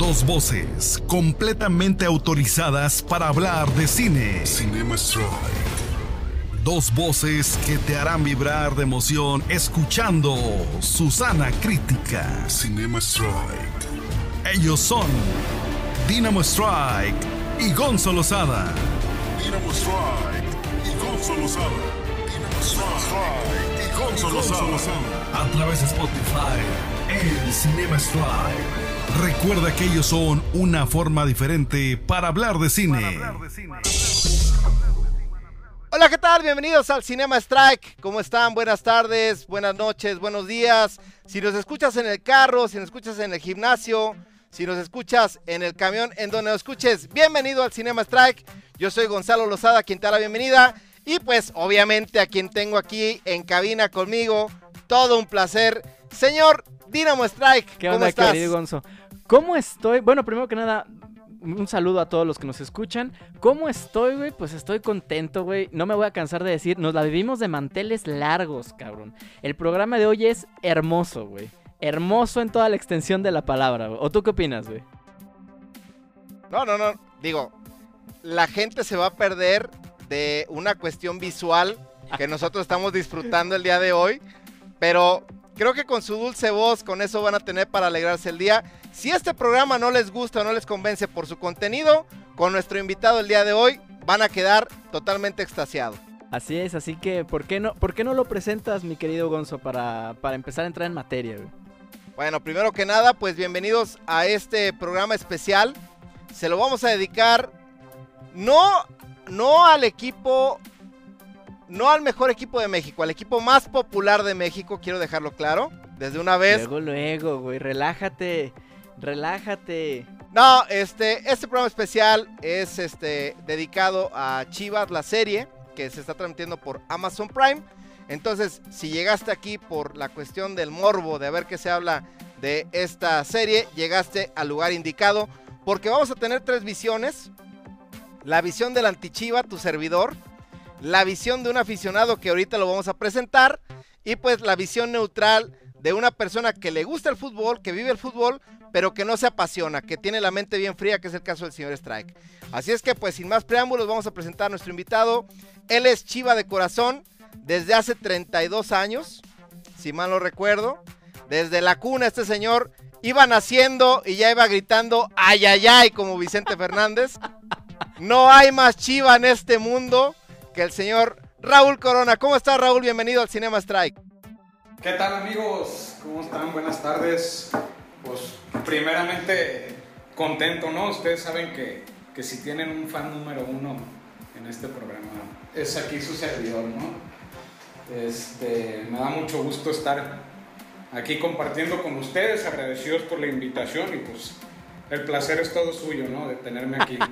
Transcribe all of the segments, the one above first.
Dos voces completamente autorizadas para hablar de cine. Cinema Strike. Dos voces que te harán vibrar de emoción escuchando Susana Crítica. Cinema Strike. Ellos son Dynamo Strike y Gonzo Lozada. Dynamo Strike y Gonzo Lozada. Dynamo Strike y Gonzo Lozada. A través de Spotify, el Cinema Strike. Recuerda que ellos son una forma diferente para hablar de cine. Hola, ¿qué tal? Bienvenidos al Cinema Strike. ¿Cómo están? Buenas tardes, buenas noches, buenos días. Si nos escuchas en el carro, si nos escuchas en el gimnasio, si nos escuchas en el camión, en donde nos escuches, bienvenido al Cinema Strike. Yo soy Gonzalo Lozada, quien te da la bienvenida. Y pues, obviamente, a quien tengo aquí en cabina conmigo, todo un placer. Señor Dinamo Strike, ¿Qué ¿cómo onda, estás? querido Gonzo? ¿Cómo estoy? Bueno, primero que nada, un saludo a todos los que nos escuchan. ¿Cómo estoy, güey? Pues estoy contento, güey. No me voy a cansar de decir, nos la vivimos de manteles largos, cabrón. El programa de hoy es hermoso, güey. Hermoso en toda la extensión de la palabra, güey. ¿O tú qué opinas, güey? No, no, no. Digo, la gente se va a perder de una cuestión visual que nosotros estamos disfrutando el día de hoy. Pero creo que con su dulce voz, con eso van a tener para alegrarse el día. Si este programa no les gusta o no les convence por su contenido, con nuestro invitado el día de hoy van a quedar totalmente extasiados. Así es, así que ¿por qué no, por qué no lo presentas, mi querido Gonzo, para, para empezar a entrar en materia, güey? Bueno, primero que nada, pues bienvenidos a este programa especial. Se lo vamos a dedicar no, no al equipo, no al mejor equipo de México, al equipo más popular de México, quiero dejarlo claro, desde una vez. Luego, luego, güey, relájate, relájate. No, este, este programa especial es este dedicado a Chivas, la serie que se está transmitiendo por Amazon Prime. Entonces, si llegaste aquí por la cuestión del morbo de ver qué se habla de esta serie, llegaste al lugar indicado, porque vamos a tener tres visiones. La visión del antichiva, tu servidor, la visión de un aficionado que ahorita lo vamos a presentar y pues la visión neutral de una persona que le gusta el fútbol, que vive el fútbol, pero que no se apasiona, que tiene la mente bien fría, que es el caso del señor Strike. Así es que pues sin más preámbulos vamos a presentar a nuestro invitado. Él es Chiva de corazón desde hace 32 años, si mal no recuerdo. Desde la cuna este señor iba naciendo y ya iba gritando ay ay ay como Vicente Fernández. No hay más Chiva en este mundo que el señor Raúl Corona. ¿Cómo estás Raúl? Bienvenido al Cinema Strike. ¿Qué tal amigos? ¿Cómo están? Buenas tardes. Pues primeramente contento, ¿no? Ustedes saben que, que si tienen un fan número uno en este programa es aquí su servidor, ¿no? Este, me da mucho gusto estar aquí compartiendo con ustedes, agradecidos por la invitación y pues el placer es todo suyo, ¿no? De tenerme aquí.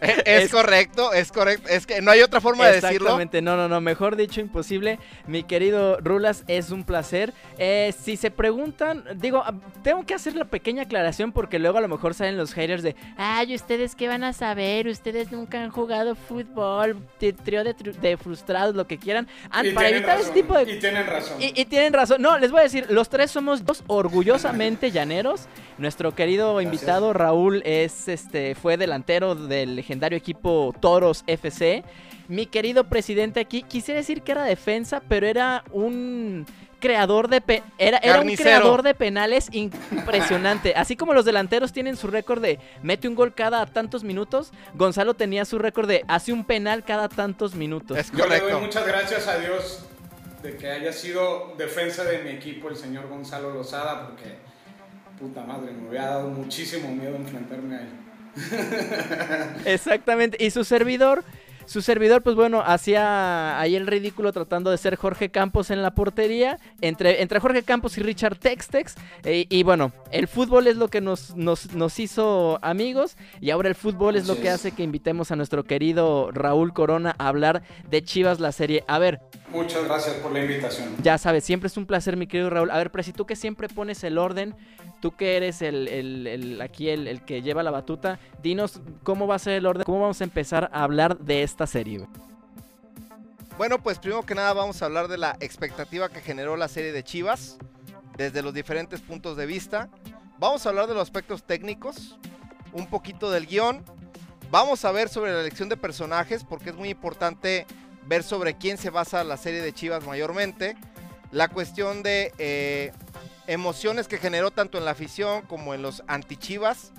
Es, es correcto, es correcto. Es que no hay otra forma de decirlo. Exactamente, no, no, no, mejor dicho, imposible. Mi querido Rulas, es un placer. Eh, si se preguntan, digo, ah, tengo que hacer la pequeña aclaración porque luego a lo mejor salen los haters de, ay, ¿ustedes qué van a saber? Ustedes nunca han jugado fútbol, trío de, tru- de frustrados, lo que quieran. Ah, para evitar ese tipo de... Y tienen razón. Y, y tienen razón. No, les voy a decir, los tres somos dos orgullosamente llaneros. Nuestro querido Gracias. invitado Raúl es este fue delantero del legendario equipo Toros FC. Mi querido presidente aquí quisiera decir que era defensa, pero era un creador de pe- era, era un creador de penales impresionante. Así como los delanteros tienen su récord de mete un gol cada tantos minutos, Gonzalo tenía su récord de hace un penal cada tantos minutos. Es Yo le doy muchas gracias a Dios de que haya sido defensa de mi equipo el señor Gonzalo Lozada, porque puta madre, me hubiera dado muchísimo miedo enfrentarme a él. Exactamente. Y su servidor, su servidor, pues bueno, hacía ahí el ridículo tratando de ser Jorge Campos en la portería. Entre, entre Jorge Campos y Richard Textex. eh, y bueno, el fútbol es lo que nos, nos, nos hizo amigos. Y ahora el fútbol es lo que es. hace que invitemos a nuestro querido Raúl Corona a hablar de Chivas la serie. A ver, Muchas gracias por la invitación. ya sabes, siempre es un placer, mi querido Raúl. A ver, Presi, tú que siempre pones el orden, tú que eres el, el- el- aquí el, el que lleva la batuta, dinos cómo va a ser el orden, cómo vamos a empezar a hablar de esta serie. Bueno, pues primero que nada vamos a hablar de la expectativa que generó la serie de Chivas desde los diferentes puntos de vista. Vamos a hablar de los aspectos técnicos, un poquito del guion. Vamos a ver sobre la elección de personajes, porque es muy importante ver sobre quién se basa la serie de Chivas mayormente. La cuestión de eh, emociones que generó tanto en la afición como en los anti-Chivas.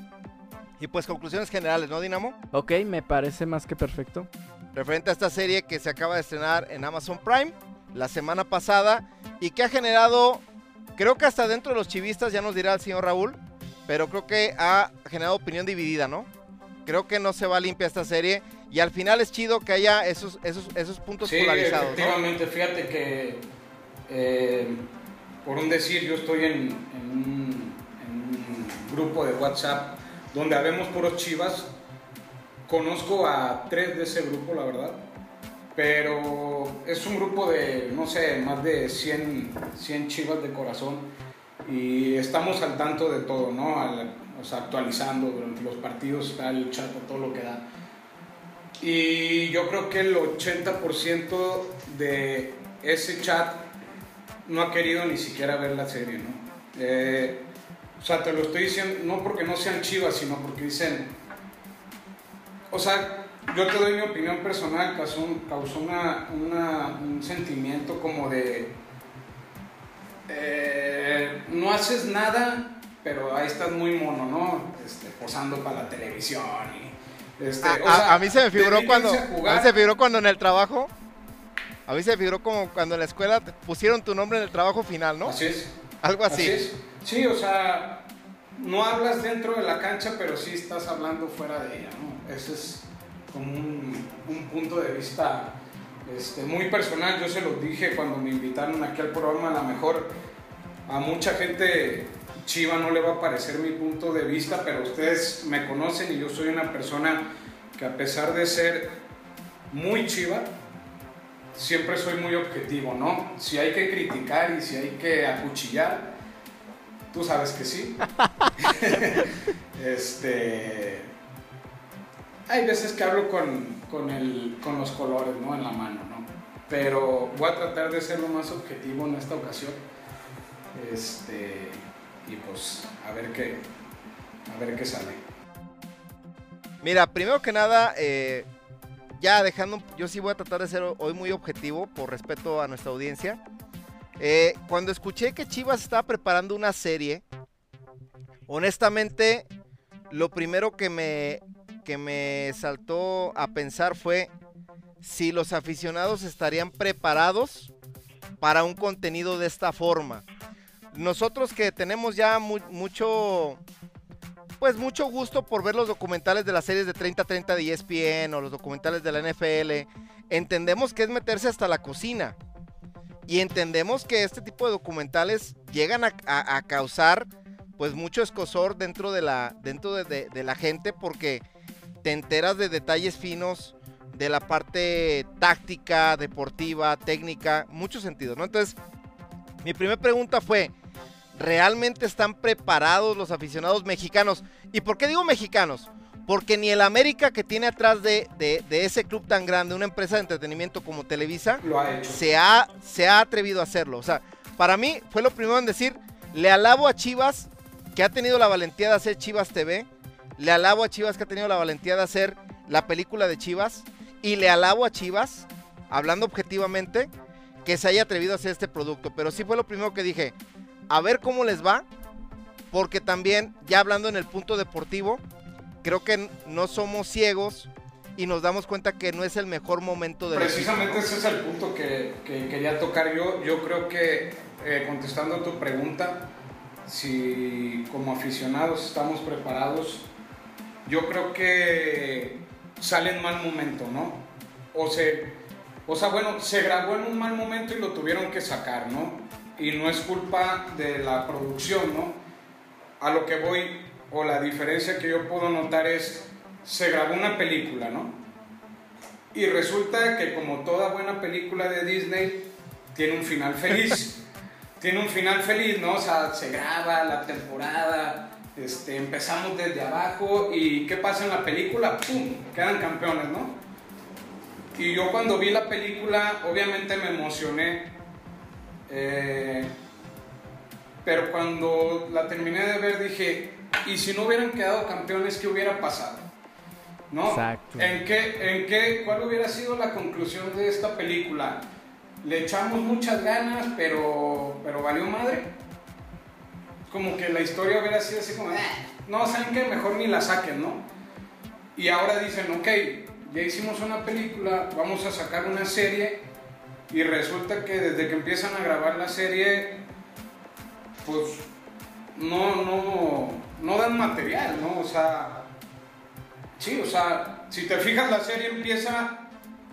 Y pues conclusiones generales, ¿no, Dinamo? Ok, me parece más que perfecto. Referente a esta serie que se acaba de estrenar en Amazon Prime la semana pasada y que ha generado, creo que hasta dentro de los chivistas, ya nos dirá el señor Raúl, pero creo que ha generado opinión dividida, ¿no? Creo que no se va limpia esta serie y al final es chido que haya esos, esos, esos puntos Sí, polarizados, ¿no? efectivamente, fíjate que, eh, por un decir, yo estoy en, en un, en un grupo de WhatsApp donde habemos puros chivas. Conozco a tres de ese grupo, la verdad. Pero es un grupo de, no sé, más de 100, 100 chivas de corazón. Y estamos al tanto de todo, ¿no? Al- o sea, actualizando durante los partidos, está el chat, todo lo que da. Y yo creo que el 80% de ese chat no ha querido ni siquiera ver la serie, ¿no? Eh, o sea, te lo estoy diciendo no porque no sean chivas, sino porque dicen, o sea, yo te doy mi opinión personal, causó, un- causó una, una- un sentimiento como de, eh, no haces nada, pero ahí estás muy mono, ¿no? Este, posando para la televisión y... Este, A, o a- sea, a mí se me figuró cuando a a mí se me figuró cuando en el trabajo a mí se me figuró como cuando en la escuela pusieron tu nombre en el trabajo final, ¿no? Así es. Algo así. es. Sí, o sea, no hablas dentro de la cancha, pero sí estás hablando fuera de ella, ¿no? Ese es como un, un punto de vista este, muy personal. Yo se los dije cuando me invitaron aquí al programa, a lo mejor a mucha gente chiva no le va a parecer mi punto de vista, pero ustedes me conocen y yo soy una persona que a pesar de ser muy chiva, siempre soy muy objetivo, ¿no? Si hay que criticar y si hay que acuchillar, tú sabes que sí. este. Hay veces que hablo con, con, el, con los colores, ¿no? En la mano, ¿no? Pero voy a tratar de ser lo más objetivo en esta ocasión. Este. Y pues, a ver qué. A ver qué sale. Mira, primero que nada, eh, ya dejando, yo sí voy a tratar de ser hoy muy objetivo por respeto a nuestra audiencia. Eh, cuando escuché que Chivas estaba preparando una serie, honestamente, lo primero que me, que me saltó a pensar fue si los aficionados estarían preparados para un contenido de esta forma. Nosotros que tenemos ya mu- mucho, pues mucho gusto por ver los documentales de las series de 30-30 de ESPN o los documentales de la NFL, entendemos que es meterse hasta la cocina. Y entendemos que este tipo de documentales llegan a, causar pues mucho escosor dentro de la, dentro de, de- la gente porque te enteras de detalles finos de la parte táctica, deportiva, técnica, muchos sentidos, ¿no? Entonces, mi primera pregunta fue, ¿realmente están preparados los aficionados mexicanos? ¿Y por qué digo mexicanos? Porque ni el América que tiene atrás de, de- de ese club tan grande, una empresa de entretenimiento como Televisa, Lo ha se ha, se ha atrevido a hacerlo. O sea, para mí fue lo primero en decir, le alabo a Chivas que ha tenido la valentía de hacer Chivas TV, le alabo a Chivas que ha tenido la valentía de hacer la película de Chivas y le alabo a Chivas, hablando objetivamente, que se haya atrevido a hacer este producto. Pero sí fue lo primero que dije, a ver cómo les va, porque también, ya hablando en el punto deportivo, creo que no somos ciegos y nos damos cuenta que no es el mejor momento de Precisamente ese es el punto que, que quería tocar yo. Yo creo que, eh, contestando a tu pregunta, si como aficionados estamos preparados, yo creo que sale en mal momento, ¿no? O, se, o sea, bueno, se grabó en un mal momento y lo tuvieron que sacar, ¿no? Y no es culpa de la producción, ¿no? A lo que voy, o la diferencia que yo puedo notar es, se grabó una película, ¿no? Y resulta que como toda buena película de Disney, tiene un final feliz. tiene un final feliz, ¿no? O sea, se graba la temporada, este, empezamos desde abajo y ¿qué pasa en la película? ¡Pum! Quedan campeones, ¿no? Y yo cuando vi la película, obviamente me emocioné. Eh, pero cuando la terminé de ver dije, ¿y si no hubieran quedado campeones, qué hubiera pasado? ¿No? Exacto. ¿En qué, en qué, ¿Cuál hubiera sido la conclusión de esta película? Le echamos muchas ganas, pero, pero valió madre. Como que la historia hubiera sido así como, "Ah, no, ¿saben qué? Mejor ni la saquen, ¿no? Y ahora dicen, ok, ya hicimos una película, vamos a sacar una serie. Y resulta que desde que empiezan a grabar la serie, pues no, no, no dan material, ¿no? O sea, sí, o sea, si te fijas, la serie empieza.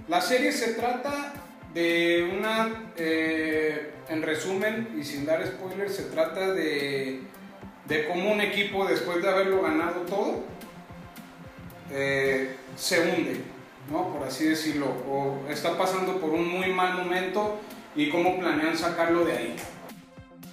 La serie se trata de una. eh, en resumen, y sin dar spoilers, se trata de, de cómo un equipo, después de haberlo ganado todo, eh, se hunde, ¿no? Por así decirlo. O está pasando por un muy mal momento y cómo planean sacarlo de ahí.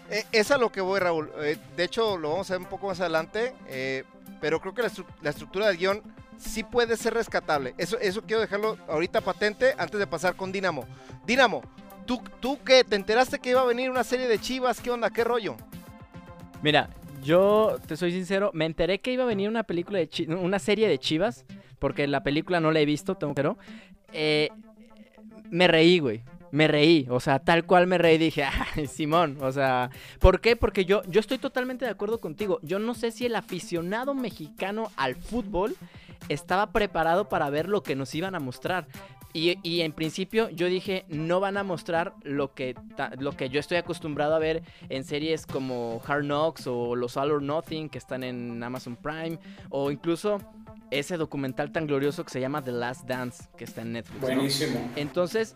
Eh, es a lo que voy, Raúl. Eh, de hecho, lo vamos a ver un poco más adelante. eh, pero creo que la, estru- la estructura del guion sí puede ser rescatable. Eso, eso quiero dejarlo ahorita patente antes de pasar con Dinamo. Dinamo, ¿tú, ¿tú qué? ¿Te enteraste que iba a venir una serie de chivas? ¿Qué onda? ¿Qué rollo? Mira, yo te soy sincero, me enteré que iba a venir una película de Chi- una serie de Chivas, porque la película no la he visto, tengo que. Eh, me reí, güey. Me reí, o sea, tal cual me reí, dije, ay, Simón, o sea, ¿por qué? Porque yo, yo estoy totalmente de acuerdo contigo. Yo no sé si el aficionado mexicano al fútbol estaba preparado para ver lo que nos iban a mostrar. Y, y en principio yo dije, no van a mostrar lo que, ta- lo que yo estoy acostumbrado a ver en series como Hard Knocks o Los All or Nothing que están en Amazon Prime o incluso ese documental tan glorioso que se llama The Last Dance que está en Netflix. ¿no? Buenísimo. Entonces,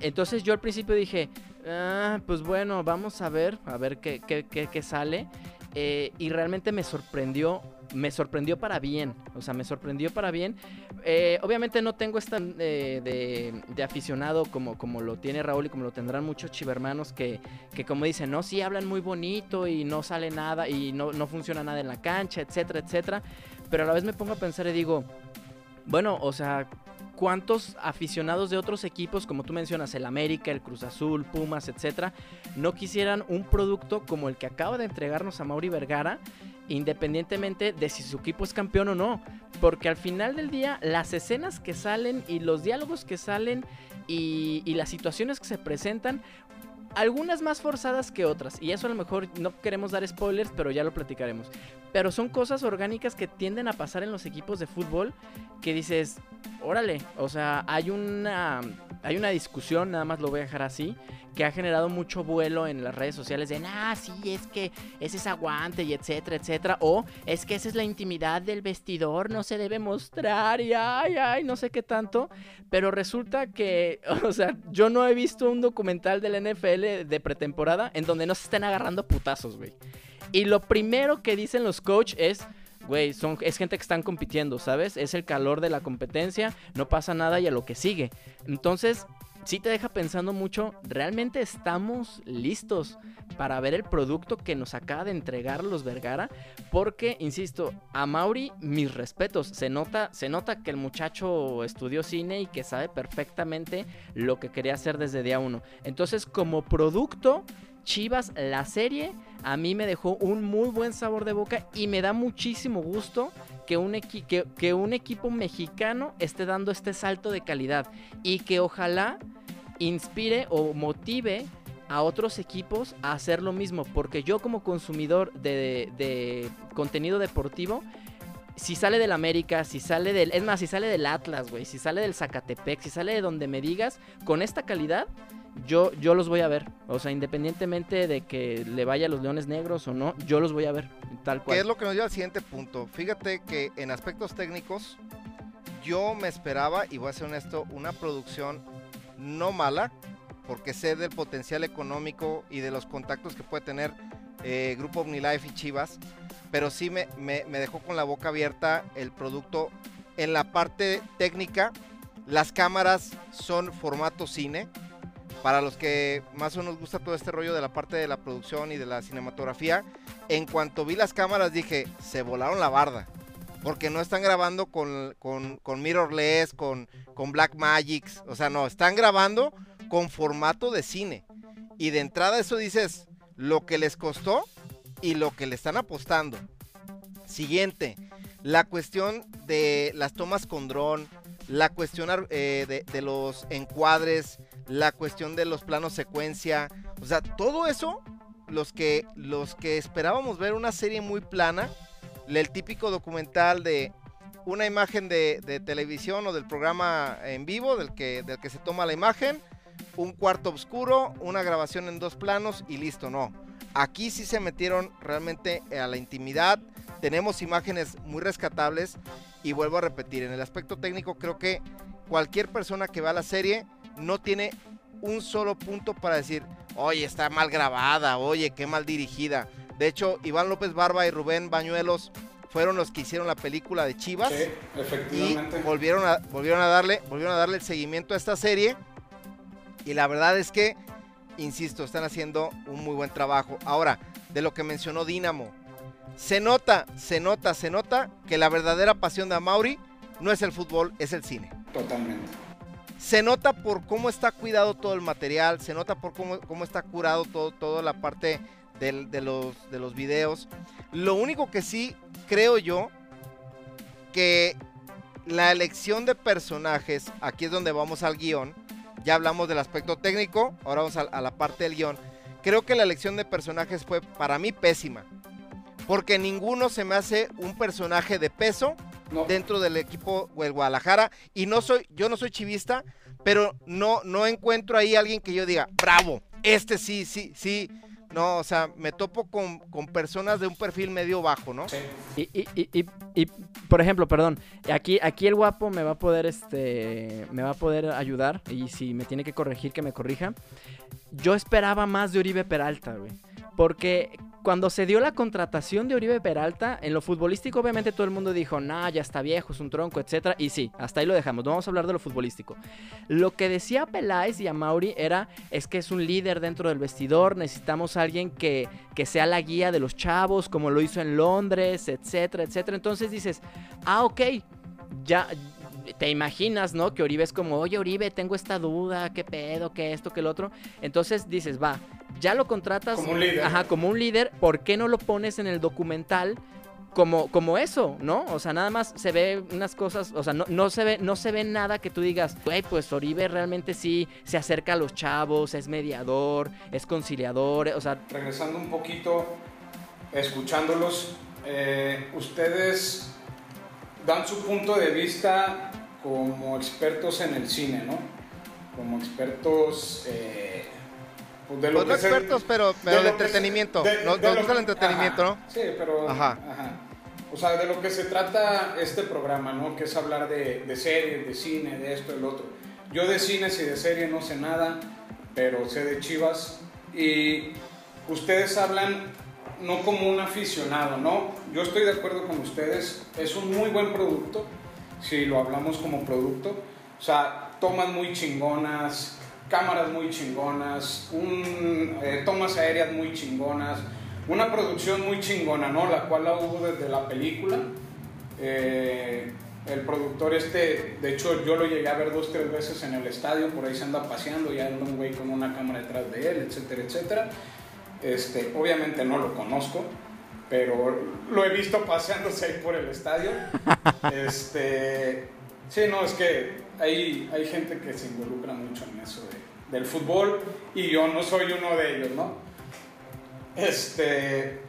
entonces yo al principio dije, "Ah, pues bueno, vamos a ver, a ver qué, qué- qué- qué sale. Eh, y realmente me sorprendió, me sorprendió para bien, o sea, me sorprendió para bien. Eh, obviamente no tengo esta eh, de, de aficionado como, como lo tiene Raúl y como lo tendrán muchos chivermanos que, que como dicen, no, sí hablan muy bonito y no sale nada y no, no funciona nada en la cancha, etcétera, etcétera. Pero a la vez me pongo a pensar y digo, bueno, o sea, ¿cuántos aficionados de otros equipos, como tú mencionas, el América, el Cruz Azul, Pumas, etcétera, no quisieran un producto como el que acaba de entregarnos a Mauri Vergara, independientemente de si su equipo es campeón o no? Porque al final del día, las escenas que salen y los diálogos que salen y, las situaciones que se presentan, algunas más forzadas que otras. Y eso a lo mejor no queremos dar spoilers, pero ya lo platicaremos. Pero son cosas orgánicas que tienden a pasar en los equipos de fútbol que dices, órale, o sea, hay una, hay una discusión, nada más lo voy a dejar así, que ha generado mucho vuelo en las redes sociales de, ah, sí, es que ese es aguante y etcétera, etcétera, o es que esa es la intimidad del vestidor, no se debe mostrar y ay, ay, no sé qué tanto, pero resulta que, o sea, yo no he visto un documental del NFL de pretemporada en donde no se estén agarrando putazos, güey. Y lo primero que dicen los coach es, güey, son es gente que están compitiendo, ¿sabes? Es el calor de la competencia, no pasa nada y a lo que sigue. Entonces, sí te deja pensando mucho, ¿realmente estamos listos para ver el producto que nos acaba de entregar los Vergara? Porque, insisto, a Mauri, mis respetos, se nota, se nota que el muchacho estudió cine y que sabe perfectamente lo que quería hacer desde día uno. Entonces, como producto, Chivas, la serie, a mí me dejó un muy buen sabor de boca y me da muchísimo gusto que un, equipo mexicano esté dando este salto de calidad y que ojalá inspire o motive a otros equipos a hacer lo mismo, porque yo como consumidor de, de contenido deportivo, si sale del América, si sale del, es más, si sale del Atlas, güey, si sale del Zacatepec, si sale de donde me digas, con esta calidad, yo, yo los voy a ver. O sea, independientemente de que le vaya a los Leones Negros o no, yo los voy a ver, tal ¿Qué es cual. lo que nos lleva al siguiente punto? Fíjate que en aspectos técnicos, yo me esperaba, y voy a ser honesto, una producción no mala, porque sé del potencial económico y de los contactos que puede tener eh, Grupo OmniLife y Chivas, pero sí me, me- me dejó con la boca abierta el producto en la parte técnica. Las cámaras son formato cine. Para los que más o menos gusta todo este rollo de la parte de la producción y de la cinematografía, en cuanto vi las cámaras dije, se volaron la barda. Porque no están grabando con, con, mirrorless, con, con Black Magics. O sea, no, están grabando con formato de cine. Y de entrada eso dices, lo que les costó y lo que le están apostando. Siguiente, la cuestión de las tomas con dron, la cuestión eh, de los encuadres, la cuestión de los planos secuencia, o sea, todo eso, los que, los que esperábamos ver una serie muy plana, el típico documental de una imagen de, televisión o del programa en vivo del que, del que se toma la imagen, un cuarto oscuro, una grabación en dos planos y listo, no. Aquí sí se metieron realmente a la intimidad, tenemos imágenes muy rescatables y vuelvo a repetir, en el aspecto técnico creo que cualquier persona que vea la serie no tiene un solo punto para decir, oye, está mal grabada, oye, qué mal dirigida. De hecho, Iván López Barba y Rubén Bañuelos fueron los que hicieron la película de Chivas Sí, y efectivamente. volvieron a, volvieron a darle, volvieron a darle el seguimiento a esta serie. Y la verdad es que, insisto, están haciendo un muy buen trabajo. Ahora, de lo que mencionó Dinamo, se nota, se nota, se nota que la verdadera pasión de Amauri no es el fútbol, es el cine. Totalmente. Se nota por cómo está cuidado todo el material, se nota por cómo, cómo está curado todo, toda la parte de, los, de los videos. Lo único que sí creo yo que la elección de personajes, aquí es donde vamos al guion, ya hablamos del aspecto técnico, ahora vamos a la parte del guion. Creo que la elección de personajes fue para mí pésima, porque ninguno se me hace un personaje de peso No, dentro del equipo del Guadalajara y no soy yo no soy chivista, pero no no encuentro ahí alguien que yo diga, "Bravo, este sí, sí, sí." No, o sea, me topo con, con personas de un perfil medio bajo, ¿no? sí. Y, y, y, y, y, por ejemplo, perdón, aquí, aquí el guapo me va a poder, este, me va a poder ayudar y si me tiene que corregir, que me corrija. Yo esperaba más de Oribe Peralta, güey. Porque cuando se dio la contratación de Oribe Peralta, en lo futbolístico obviamente todo el mundo dijo, nah, ya está viejo, es un tronco, etcétera. Y sí, hasta ahí lo dejamos, vamos a hablar de lo futbolístico. Lo que decía Peláez y Amauri era, es que es un líder dentro del vestidor, necesitamos a alguien que, que sea la guía de los chavos, como lo hizo en Londres, etcétera, etcétera. Entonces dices, ah, ok, ya te imaginas, ¿no? Que Oribe es como, oye, Oribe, tengo esta duda, qué pedo, qué esto, qué el otro. Entonces dices, va, ya lo contratas. Como un líder. Ajá, como un líder, ¿por qué no lo pones en el documental? Como, como eso, ¿no? O sea, nada más se ve unas cosas, o sea, no, no se ve, no se ve nada que tú digas, güey, pues Oribe realmente sí se acerca a los chavos, es mediador, es conciliador, o sea, Regresando un poquito, escuchándolos, eh, ustedes dan su punto de vista como expertos en el cine, ¿no? Como expertos eh, pues de lo Pues no que se- expertos, pero, pero de se- entretenimiento. de- Nos, de nos gusta el que- entretenimiento, ajá, ¿no? Sí, pero... Ajá. ajá. O sea, de lo que se trata este programa, ¿no? Que es hablar de, de series, de cine, de esto, del otro. Yo de cines y de serie no sé nada, pero sé de Chivas. Y ustedes hablan no como un aficionado, ¿no? Yo estoy de acuerdo con ustedes. Es un muy buen producto, si lo hablamos como producto. O sea, tomas muy chingonas, cámaras muy chingonas, un, eh, tomas aéreas muy chingonas, una producción muy chingona, ¿no? La cual la hubo desde la película. Eh, el productor este, de hecho yo lo llegué a ver dos, tres veces en el estadio, por ahí se anda paseando, ya anda un güey con una cámara detrás de él, etcétera, etcétera. Este, obviamente no lo conozco, pero lo he visto paseándose ahí por el estadio. Este, sí, no, es que hay, hay gente que se involucra mucho en eso de- del fútbol y yo no soy uno de ellos, ¿no? Este,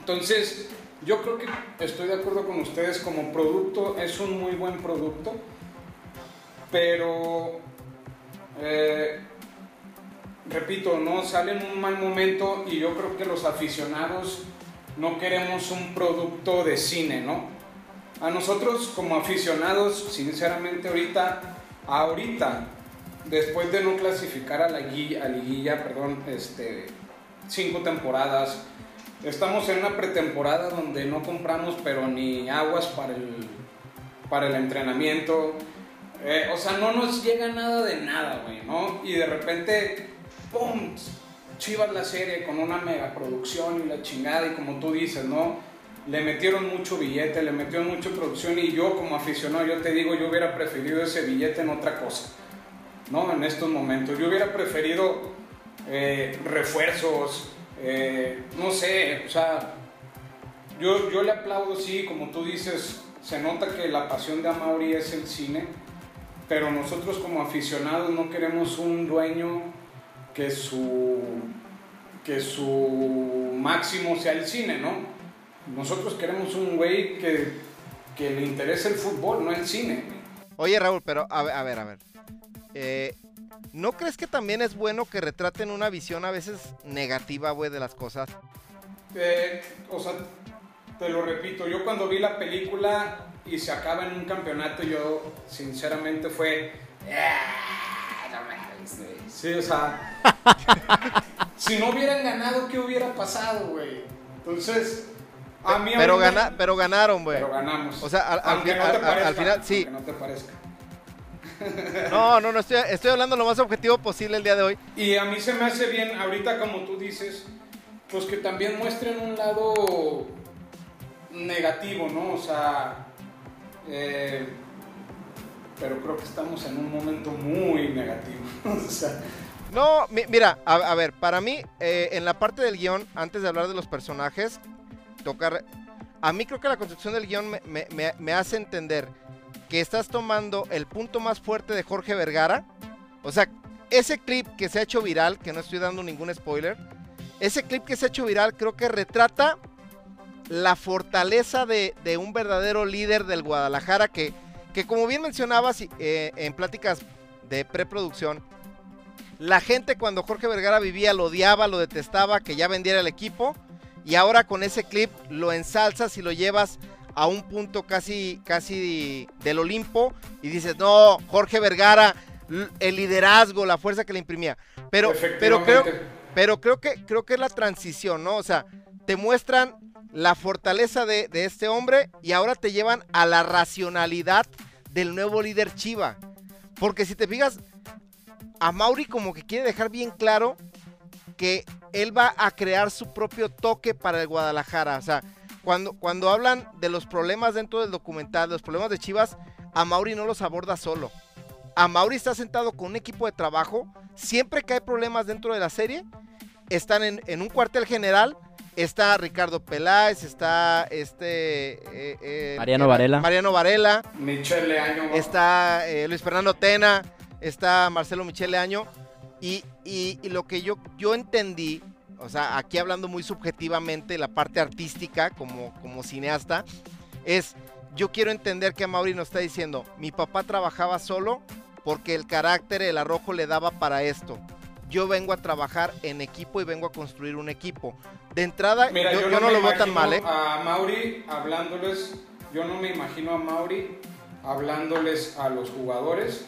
entonces, yo creo que estoy de acuerdo con ustedes, como producto es un muy buen producto, pero, eh, repito, no sale en un mal momento y yo creo que los aficionados no queremos un producto de cine, ¿no? A nosotros como aficionados, sinceramente ahorita, ahorita, después de no clasificar a la guilla, a liguilla, perdón, este, cinco temporadas, estamos en una pretemporada donde no compramos pero ni aguas para el, para el entrenamiento, Eh, o sea, no nos llega nada de nada, güey, ¿no? Y de repente, ¡pum! Chivas la serie con una megaproducción y la chingada, y como tú dices, ¿no? Le metieron mucho billete, le metieron mucha producción, y yo como aficionado, yo te digo, yo hubiera preferido ese billete en otra cosa, ¿no? En estos momentos. Yo hubiera preferido eh, refuerzos, Eh, no sé, o sea, yo, yo le aplaudo, sí, como tú dices, se nota que la pasión de Amauri es el cine, pero nosotros como aficionados no queremos un dueño que su, que su máximo sea el cine, ¿no? Nosotros queremos un güey que, que le interese el fútbol, no el cine. Oye, Raúl, pero a ver, a ver, a ver. Eh, ¿No crees que también es bueno que retraten una visión a veces negativa, güey, de las cosas? Eh, o sea, te lo repito, yo cuando vi la película y se acaba en un campeonato, yo sinceramente fue... "Ah, no mames, güey". Sí, o sea... si no hubieran ganado, ¿qué hubiera pasado, güey? Entonces, a mí... Pero, ahorita- gana, pero ganaron, güey. Pero ganamos. O sea, al- no final, sí. aunque no te parezca. No, no, no, estoy, estoy hablando lo más objetivo posible el día de hoy. Y a mí se me hace bien, ahorita como tú dices, pues que también muestren un lado negativo, ¿no? O sea, eh, pero creo que estamos en un momento muy negativo. o sea, No, mi- mira, a, ver, para mí, eh, en la parte del guion, antes de hablar de los personajes, tocar... A mí creo que la construcción del guion me, me- me- me hace entender que estás tomando el punto más fuerte de Jorge Vergara. O sea, ese clip que se ha hecho viral, que no estoy dando ningún spoiler, ese clip que se ha hecho viral creo que retrata la fortaleza de, de un verdadero líder del Guadalajara que, que como bien mencionabas eh, en pláticas de preproducción, la gente cuando Jorge Vergara vivía lo odiaba, lo detestaba, que ya vendiera el equipo. Y ahora con ese clip lo ensalzas y lo llevas a un punto casi, casi del Olimpo. Y dices, no, Jorge Vergara, el liderazgo, la fuerza que le imprimía. Pero, pero creo, pero creo que, creo que es la transición, ¿no? O sea, te muestran la fortaleza de, este hombre y ahora te llevan a la racionalidad del nuevo líder Chiva. Porque si te fijas, a Mauri como que quiere dejar bien claro que él va a crear su propio toque para el Guadalajara. O sea, cuando, cuando hablan de los problemas dentro del documental, de los problemas de Chivas, a Mauri no los aborda solo. A Mauri está sentado con un equipo de trabajo. Siempre que hay problemas dentro de la serie, están en un cuartel general. Está Ricardo Peláez, está este... eh, eh, Mariano Varela. Mariano Varela, Michelle Año. está eh, Luis Fernando Tena, está Marcelo Michele Año. Y, y- y lo que yo, yo entendí, o sea, aquí hablando muy subjetivamente, la parte artística como, como cineasta, es, yo quiero entender que Mauri nos está diciendo, mi papá trabajaba solo porque el carácter, el arrojo le daba para esto. Yo vengo a trabajar en equipo y vengo a construir un equipo. De entrada, Mira, yo, yo, yo no, lo veo tan mal, ¿eh? A Mauri hablándoles, yo no me imagino a Mauri hablándoles a los jugadores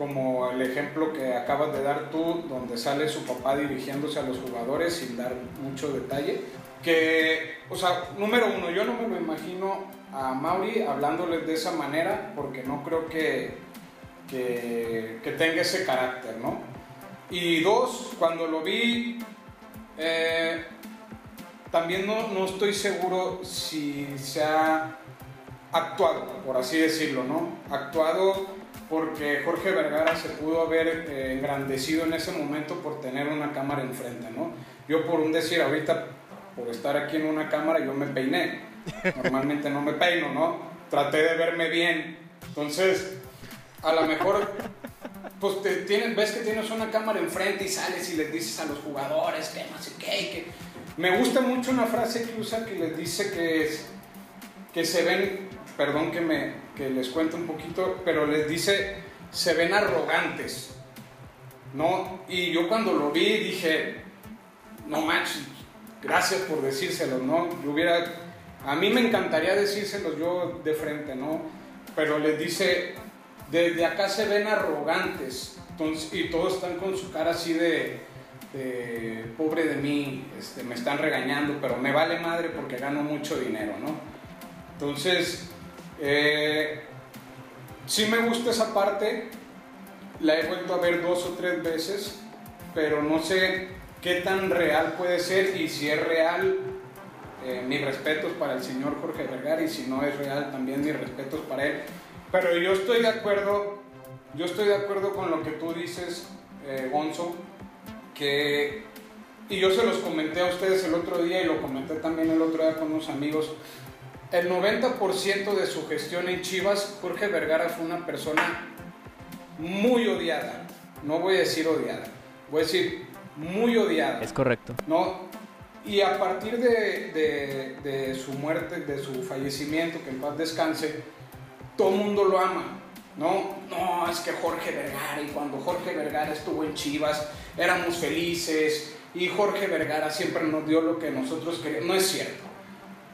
como el ejemplo que acabas de dar tú, donde sale su papá dirigiéndose a los jugadores sin dar mucho detalle. Que, o sea, número uno, yo no me lo imagino a Mauri hablándoles de esa manera porque no creo que, que, que tenga ese carácter, ¿no? Y dos, cuando lo vi, eh, también no, no estoy seguro si se ha actuado, por así decirlo, ¿no? Actuado porque Jorge Vergara se pudo haber eh, engrandecido en ese momento por tener una cámara enfrente, ¿no? Yo por un decir ahorita, por estar aquí en una cámara, yo me peiné. Normalmente no me peino, ¿no? Traté de verme bien. Entonces, a lo mejor pues te tienes, ves que tienes una cámara enfrente y sales y les dices a los jugadores que no sé qué, que... Me gusta mucho una frase que usa que les dice que, es, que se ven, perdón que, me, que les cuento un poquito, pero les dice, se ven arrogantes, ¿no? Y yo cuando lo vi dije, no manches, gracias por decírselo, ¿no? Yo hubiera, a mí me encantaría decírselos yo de frente, ¿no? Pero les dice, desde acá se ven arrogantes entonces, y todos están con su cara así de, de, pobre de mí, este, me están regañando, pero me vale madre porque gano mucho dinero, ¿no? Entonces, eh, sí me gusta esa parte, la he vuelto a ver dos o tres veces, pero no sé qué tan real puede ser y si es real, eh, mis respetos para el señor Jorge Vergara y si no es real, también mis respetos para él. Pero yo estoy de acuerdo, yo estoy de acuerdo con lo que tú dices, eh, Gonzo, que y yo se los comenté a ustedes el otro día y lo comenté también el otro día con unos amigos, el 90% de su gestión en Chivas, Jorge Vergara fue una persona muy odiada. No voy a decir odiada, voy a decir muy odiada. Es correcto. ¿no? Y a partir de, de- de su muerte, de su fallecimiento, que en paz descanse, todo el mundo lo ama. No, no, es que Jorge Vergara, y cuando Jorge Vergara estuvo en Chivas, éramos felices, y Jorge Vergara siempre nos dio lo que nosotros queríamos. No es cierto,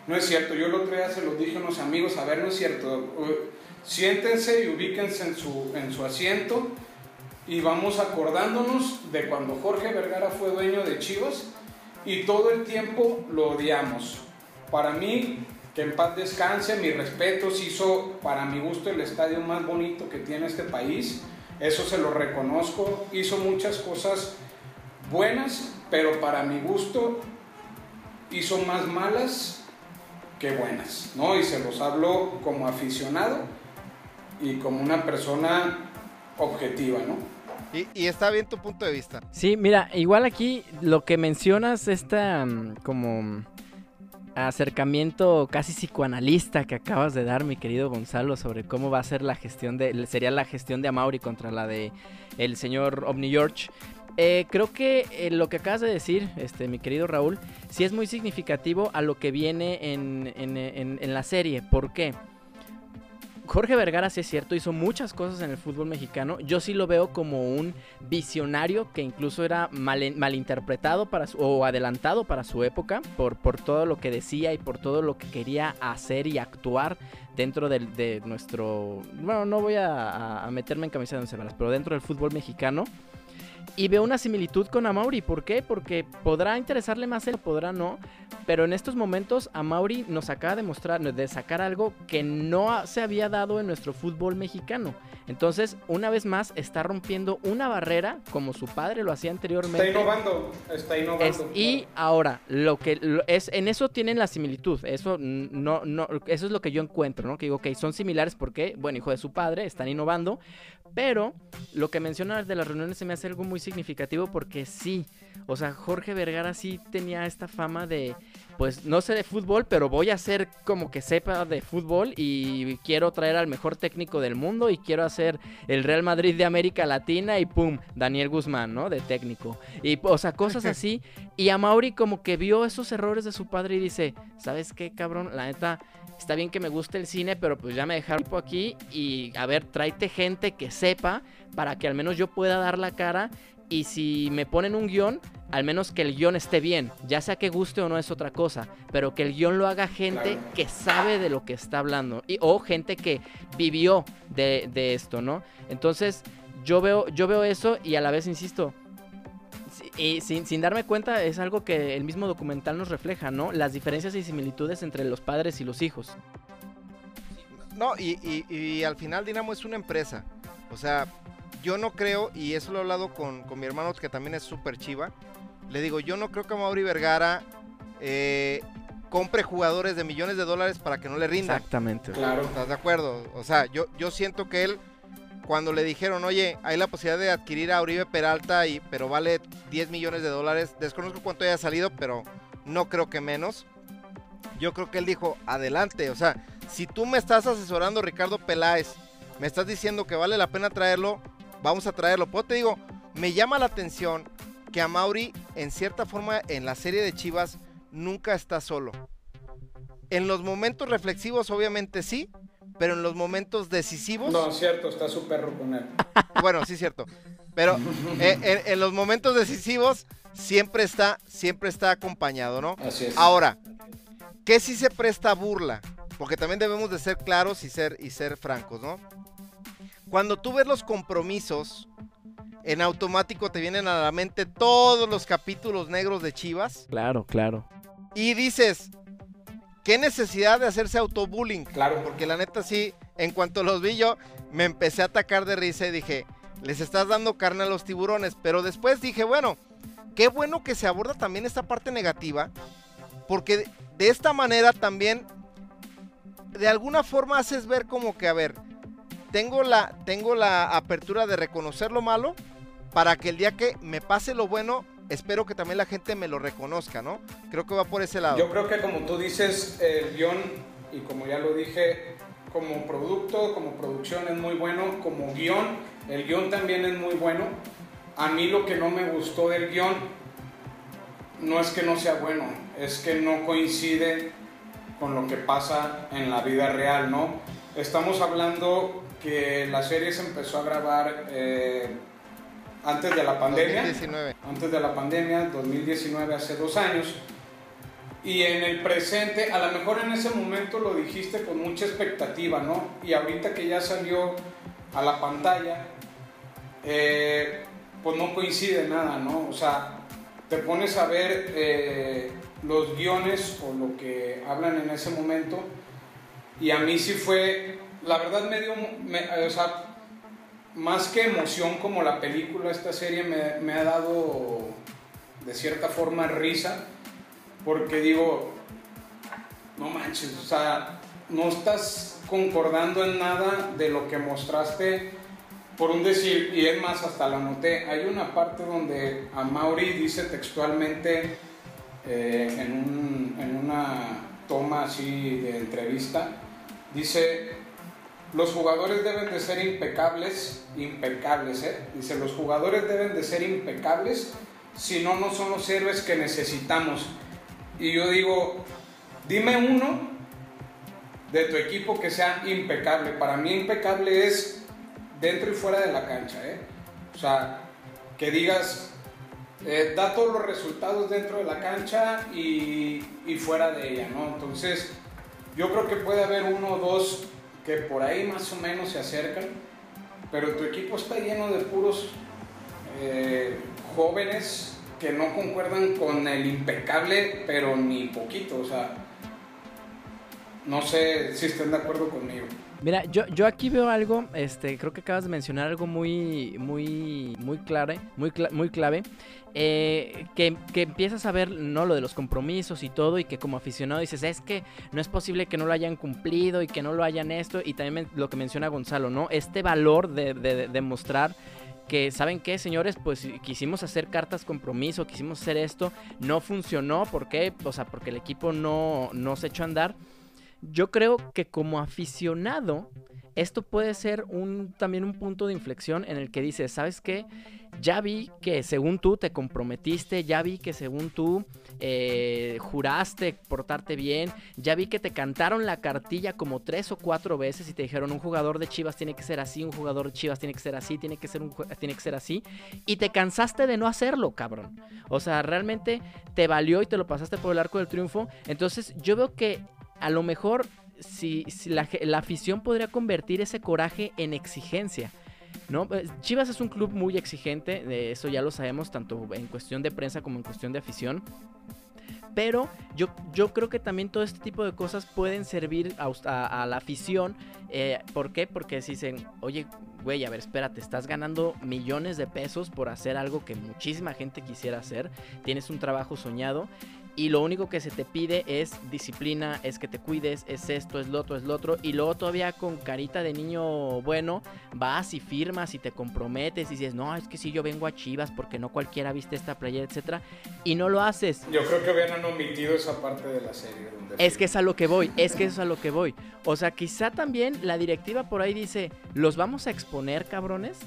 no es cierto. Yo el otro día se los dije a unos amigos, a ver, no es cierto. Siéntense y ubíquense en su, en su asiento y vamos acordándonos de cuando Jorge Vergara fue dueño de Chivas y todo el tiempo lo odiamos. Para mí, que en paz descanse, mis respetos, hizo para mi gusto el estadio más bonito que tiene este país, eso se lo reconozco, hizo muchas cosas buenas, pero para mi gusto hizo más malas que buenas, ¿no? Y se los hablo como aficionado y como una persona objetiva, ¿no? Y, y está bien tu punto de vista. Sí, mira, igual aquí lo que mencionas, esta mm, como acercamiento casi psicoanalista que acabas de dar, mi querido Gonzalo, sobre cómo va a ser la gestión de, sería la gestión de Amauri contra la de el señor Omni George. Eh, creo que eh, lo que acabas de decir, este, mi querido Raúl, sí es muy significativo a lo que viene en, en- en- en la serie. ¿Por qué? Jorge Vergara, sí es cierto, hizo muchas cosas en el fútbol mexicano. Yo sí lo veo como un visionario que incluso era mal, malinterpretado para su- o adelantado para su época por, por todo lo que decía y por todo lo que quería hacer y actuar dentro de nuestro... Bueno, no voy a meterme en camisa de once varas, pero dentro del fútbol mexicano. Y veo una similitud con Amauri. ¿Por qué? Porque podrá interesarle más él, podrá no. Pero en estos momentos Amauri nos acaba de mostrar, de sacar algo que no se había dado en nuestro fútbol mexicano. Entonces, una vez más, está rompiendo una barrera como su padre lo hacía anteriormente. Está innovando, está innovando. Es- y ahora, lo que lo- es, en eso tienen la similitud. Eso no, no, eso es lo que yo encuentro, ¿no? Que digo, ok, son similares porque, bueno, hijo de su padre, están innovando. Pero lo que mencionas de las reuniones se me hace algo muy significativo porque sí. O sea, Jorge Vergara sí tenía esta fama de, pues no sé de fútbol, pero voy a hacer como que sepa de fútbol y quiero traer al mejor técnico del mundo y quiero hacer el Real Madrid de América Latina y pum, Daniel Guzmán, ¿no? De técnico. Y, o sea, cosas así. Y a Mauri como que vio esos errores de su padre y dice, ¿sabes qué, cabrón? La neta, está bien que me guste el cine, pero pues ya me dejaron tipo aquí y a ver, tráete gente que sepa para que al menos yo pueda dar la cara y si me ponen un guion, al menos que el guion esté bien, ya sea que guste o no es otra cosa, pero que el guion lo haga gente Claro. que sabe de lo que está hablando y, o gente que vivió de, de esto, ¿no? Entonces yo veo, yo veo eso y a la vez insisto, si- y sin, sin darme cuenta es algo que el mismo documental nos refleja, ¿no? Las diferencias y similitudes entre los padres y los hijos. No, y, y- y al final Dinamo es una empresa. O sea, yo no creo, y eso lo he hablado con, con mi hermano que también es súper chiva. Le digo, yo no creo que Mauri Vergara eh, compre jugadores de millones de dólares para que no le rindan. Exactamente. Claro. ¿Estás de acuerdo? O sea, yo, yo siento que él, cuando le dijeron, oye, hay la posibilidad de adquirir a Uribe Peralta, y, pero vale 10 millones de dólares, desconozco cuánto haya salido, pero no creo que menos. Yo creo que él dijo, adelante, o sea, si tú me estás asesorando, Ricardo Peláez, me estás diciendo que vale la pena traerlo, vamos a traerlo. Pues te digo, me llama la atención que a Mauri, en cierta forma, en la serie de Chivas, nunca está solo. En los momentos reflexivos, obviamente sí, pero en los momentos decisivos, No, cierto, está su perro con él. bueno, sí cierto. Pero eh, en, en los momentos decisivos siempre está, siempre está acompañado, ¿no? Así es. Ahora, ¿qué si se presta a burla? Porque también debemos de ser claros y ser, y ser francos, ¿no? Cuando tú ves los compromisos, en automático te vienen a la mente todos los capítulos negros de Chivas Claro, claro. y dices, ¿qué necesidad de hacerse autobullying? Claro. Porque la neta sí, en cuanto los vi yo, me empecé a atacar de risa y dije, les estás dando carne a los tiburones. Pero después dije, bueno, qué bueno que se aborda también esta parte negativa, porque de, de esta manera también, de alguna forma haces ver como que, a ver, tengo la, tengo la apertura de reconocer lo malo, para que el día que me pase lo bueno, espero que también la gente me lo reconozca, ¿no? Creo que va por ese lado. Yo creo que como tú dices, el guion, y como ya lo dije, como producto, como producción es muy bueno, como guion, el guion también es muy bueno. A mí lo que no me gustó del guion no es que no sea bueno, es que no coincide con lo que pasa en la vida real, ¿no? Estamos hablando que la serie se empezó a grabar eh, antes de la pandemia. 2019. Antes de la pandemia, 2019, hace dos años. Y en el presente, a lo mejor en ese momento lo dijiste con mucha expectativa, ¿no? Y ahorita que ya salió a la pantalla, eh, pues no coincide nada, ¿no? O sea, te pones a ver eh, los guiones o lo que hablan en ese momento y a mí sí fue, la verdad me dio, me- o sea, más que emoción como la película, esta serie me, me ha dado de cierta forma risa, porque digo, no manches, o sea, no estás concordando en nada de lo que mostraste, por un decir, y es más, hasta la noté, hay una parte donde a Mauri dice textualmente eh, en, un- en una toma así de entrevista, dice, los jugadores deben de ser impecables, impecables, ¿eh? Dice, los jugadores deben de ser impecables, si no, no son los héroes que necesitamos. Y yo digo, dime uno de tu equipo que sea impecable. Para mí impecable es dentro y fuera de la cancha, ¿eh? O sea, que digas, eh, da todos los resultados dentro de la cancha y, y fuera de ella, ¿no? Entonces, yo creo que puede haber uno o dos que por ahí más o menos se acercan, pero tu equipo está lleno de puros eh, jóvenes que no concuerdan con el impecable, pero ni poquito, o sea, no sé si estén de acuerdo conmigo. Mira, yo, yo aquí veo algo, este, creo que acabas de mencionar algo muy, muy, muy clave, muy, muy clave, eh, que, que empiezas a ver, ¿no? Lo de los compromisos y todo, y que como aficionado dices, es que no es posible que no lo hayan cumplido y que no lo hayan esto, y también lo que menciona Gonzalo, ¿no? Este valor de, de, de demostrar que, ¿saben qué, señores? Pues quisimos hacer cartas compromiso, quisimos hacer esto, no funcionó, ¿por qué? O sea, porque el equipo no, no se echó a andar. Yo creo que como aficionado, esto puede ser un, también un punto de inflexión en el que dices, ¿sabes qué? Ya vi que según tú te comprometiste, ya vi que según tú eh, juraste portarte bien, ya vi que te cantaron la cartilla como tres o cuatro veces y te dijeron un jugador de Chivas tiene que ser así, un jugador de Chivas tiene que ser así, tiene que ser, un, tiene que ser así, y te cansaste de no hacerlo, cabrón. O sea, realmente te valió y te lo pasaste por el arco del triunfo. Entonces yo veo que a lo mejor si, la, afición podría convertir ese coraje en exigencia. ¿no? Eh, Chivas es un club muy exigente, eso ya lo sabemos, tanto en cuestión de prensa como en cuestión de afición. Pero yo, yo creo que también todo este tipo de cosas pueden servir a la afición. eh, ¿Por qué? Porque si dicen, oye, güey, a ver, espérate, estás ganando millones de pesos por hacer algo que muchísima gente quisiera hacer. Tienes un trabajo soñado. Y lo único que se te pide es disciplina, es que te cuides, es esto, es lo otro, es lo otro. Y luego todavía con carita de niño bueno, vas y firmas y te comprometes y dices, no, es que si yo vengo a Chivas porque no cualquiera viste esta playera, etcétera. Y no lo haces. Yo creo que hubieran omitido esa parte de la serie. donde Es que es a lo que voy, es que es a lo que voy. O sea, quizá también la directiva por ahí dice, los vamos a exponer, cabrones,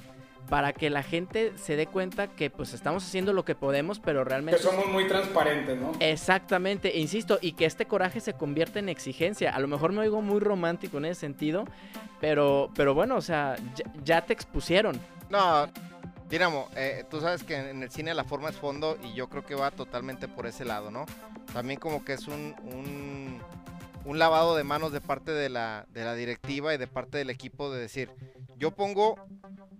para que la gente se dé cuenta que pues estamos haciendo lo que podemos, pero Que realmente... somos muy transparentes, ¿no? Exactamente, e insisto, y que este coraje se convierta en exigencia. A lo mejor me oigo muy romántico en ese sentido, pero, pero bueno, o sea, ya, ya te expusieron. No, Dinamo, eh, tú sabes que en el cine la forma es fondo y yo creo que va totalmente por ese lado, ¿no? También como que es un, un, un lavado de manos de parte de la, de la directiva y de parte del equipo de decir, yo pongo,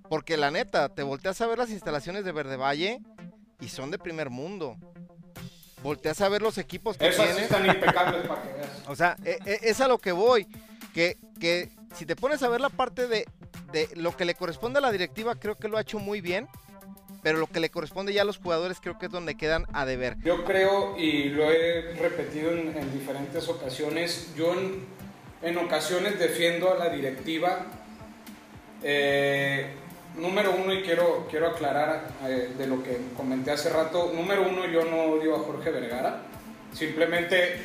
porque la neta, te volteas a ver las instalaciones de Verde Valle y son de primer mundo. Volteas a ver los equipos que Esas sí tienen. están impecables para que veas. O sea, e- e- es a lo que voy. Que, que si te pones a ver la parte de, de lo que le corresponde a la directiva, creo que lo ha hecho muy bien. Pero lo que le corresponde ya a los jugadores, creo que es donde quedan a deber. Yo creo, y lo he repetido en, en diferentes ocasiones, yo en, en ocasiones defiendo a la directiva eh, número uno, y quiero, quiero aclarar eh, de lo que comenté hace rato, número uno, yo no odio a Jorge Vergara. Simplemente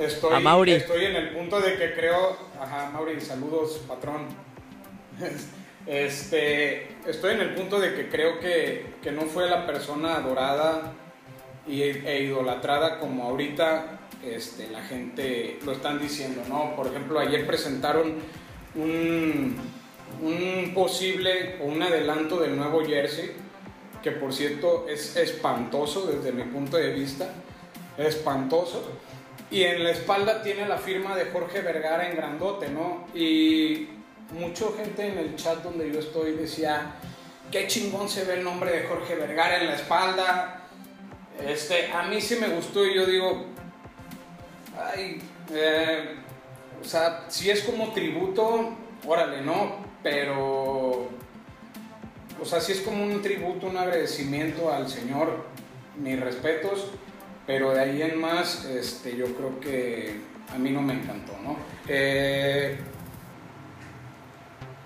estoy, estoy en el punto de que creo. Ajá, Mauri, saludos, patrón. Este, estoy en el punto de que creo que, que no fue la persona adorada y, e idolatrada como ahorita este, la gente lo están diciendo, ¿no? Por ejemplo, ayer presentaron un, un posible o un adelanto del nuevo jersey, que por cierto es espantoso desde mi punto de vista, espantoso. Y en la espalda tiene la firma de Jorge Vergara en grandote, ¿no? Y mucha gente en el chat donde yo estoy decía, qué chingón se ve el nombre de Jorge Vergara en la espalda. Este, a mí sí me gustó y yo digo, ay, eh, o sea, si es como tributo, órale, ¿no? Pero, o sea, si es como un tributo, un agradecimiento al Señor, mis respetos, pero de ahí en más, este, yo creo que a mí no me encantó, ¿no? Eh,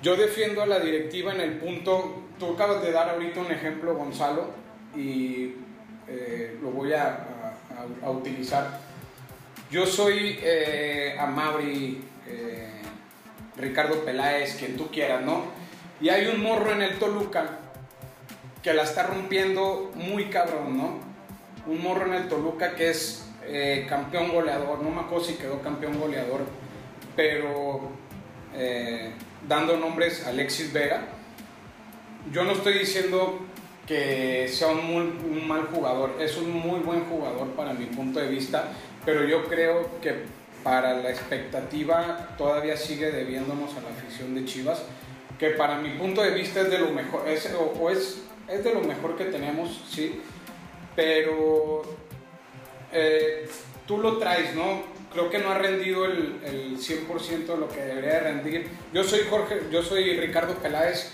yo defiendo a la directiva en el punto, tú acabas de dar ahorita un ejemplo, Gonzalo, y eh, lo voy a, utilizar. Yo soy eh, a Mauri, eh, Ricardo Peláez, quien tú quieras, ¿no? Y hay un morro en el Toluca que la está rompiendo muy cabrón, ¿no? Un morro en el Toluca que es eh, campeón goleador, no me acuerdo si quedó campeón goleador, pero eh, dando nombres Alexis Vega. Yo no estoy diciendo que sea un, un mal jugador, es un muy buen jugador para mi punto de vista, pero yo creo que para la expectativa todavía sigue debiéndonos a la afición de Chivas, que para mi punto de vista es de lo mejor, es, o, o es, es de lo mejor que tenemos, sí, pero eh, tú lo traes, ¿no? Creo que no ha rendido el, el 100% de lo que debería de rendir. Yo soy Jorge, yo soy Ricardo Peláez.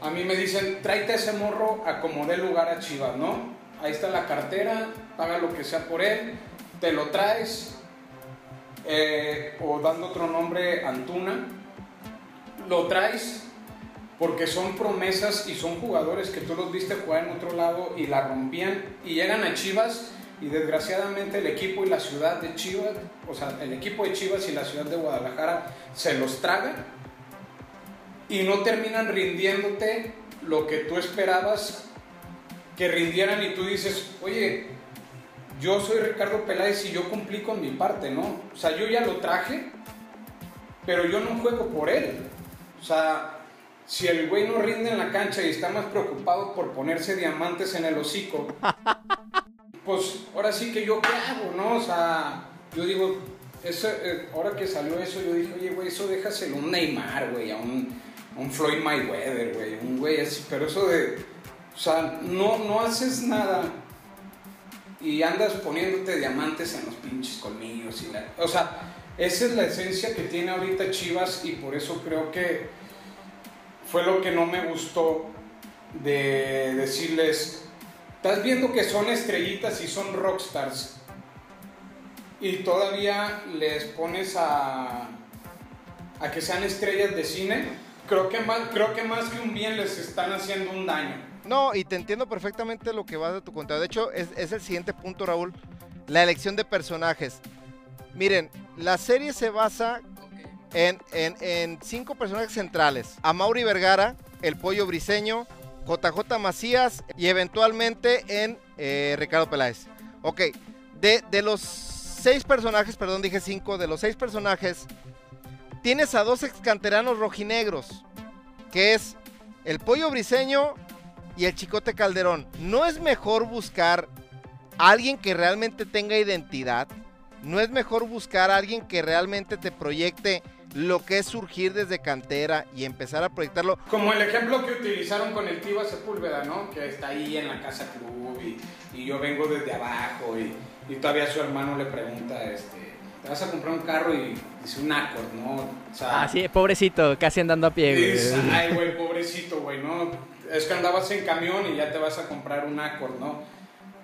A mí me dicen, tráete ese morro a como dé lugar a Chivas, ¿no? Ahí está la cartera, paga lo que sea por él, te lo traes, eh, o dando otro nombre, Antuna, lo traes porque son promesas y son jugadores que tú los viste jugar en otro lado y la rompían y llegan a Chivas y desgraciadamente el equipo y la ciudad de Chivas, o sea, el equipo de Chivas y la ciudad de Guadalajara se los tragan y no terminan rindiéndote lo que tú esperabas que rindieran y tú dices, oye, yo soy Ricardo Peláez y yo cumplí con mi parte, ¿no? O sea, yo ya lo traje, pero yo no juego por él. O sea, si el güey no rinde en la cancha y está más preocupado por ponerse diamantes en el hocico, pues ahora sí que yo qué hago, ¿no? O sea, yo digo, eso, eh, ahora que salió eso, yo dije, oye, güey, eso déjaselo a un Neymar, güey, a un, a un Floyd Mayweather, güey, un güey así, pero eso de, o sea, no, no haces nada y andas poniéndote diamantes en los pinches colmillos y la, o sea, esa es la esencia que tiene ahorita Chivas y por eso creo que fue lo que no me gustó de decirles, estás viendo que son estrellitas y son rockstars y todavía les pones a, a que sean estrellas de cine, creo que, más, creo que más que un bien les están haciendo un daño. No, y te entiendo perfectamente lo que vas de tu contenido. De hecho, es, es el siguiente punto, Raúl. La elección de personajes. Miren, la serie se basa en, en- en cinco personajes centrales. A Mauri Vergara, el Pollo Briseño, JJ Macías y eventualmente en eh, Ricardo Peláez. Ok, de, de los seis personajes, perdón, dije cinco, de los seis personajes, tienes a dos excanteranos rojinegros, que es el Pollo Briseño y el Chicote Calderón. ¿No es mejor buscar a alguien que realmente tenga identidad? ¿No es mejor buscar a alguien que realmente te proyecte lo que es surgir desde cantera y empezar a proyectarlo? Como el ejemplo que utilizaron con el Tiva Sepúlveda, ¿no? Que está ahí en la casa club y, y yo vengo desde abajo y, y todavía su hermano le pregunta, este, ¿te vas a comprar un carro? Y dice un Accord, ¿no? O sea, Ah, sí, pobrecito, casi andando a pie, güey. ay, güey, pobrecito, güey, ¿no? Es que andabas en camión y ya te vas a comprar un Accord, ¿no?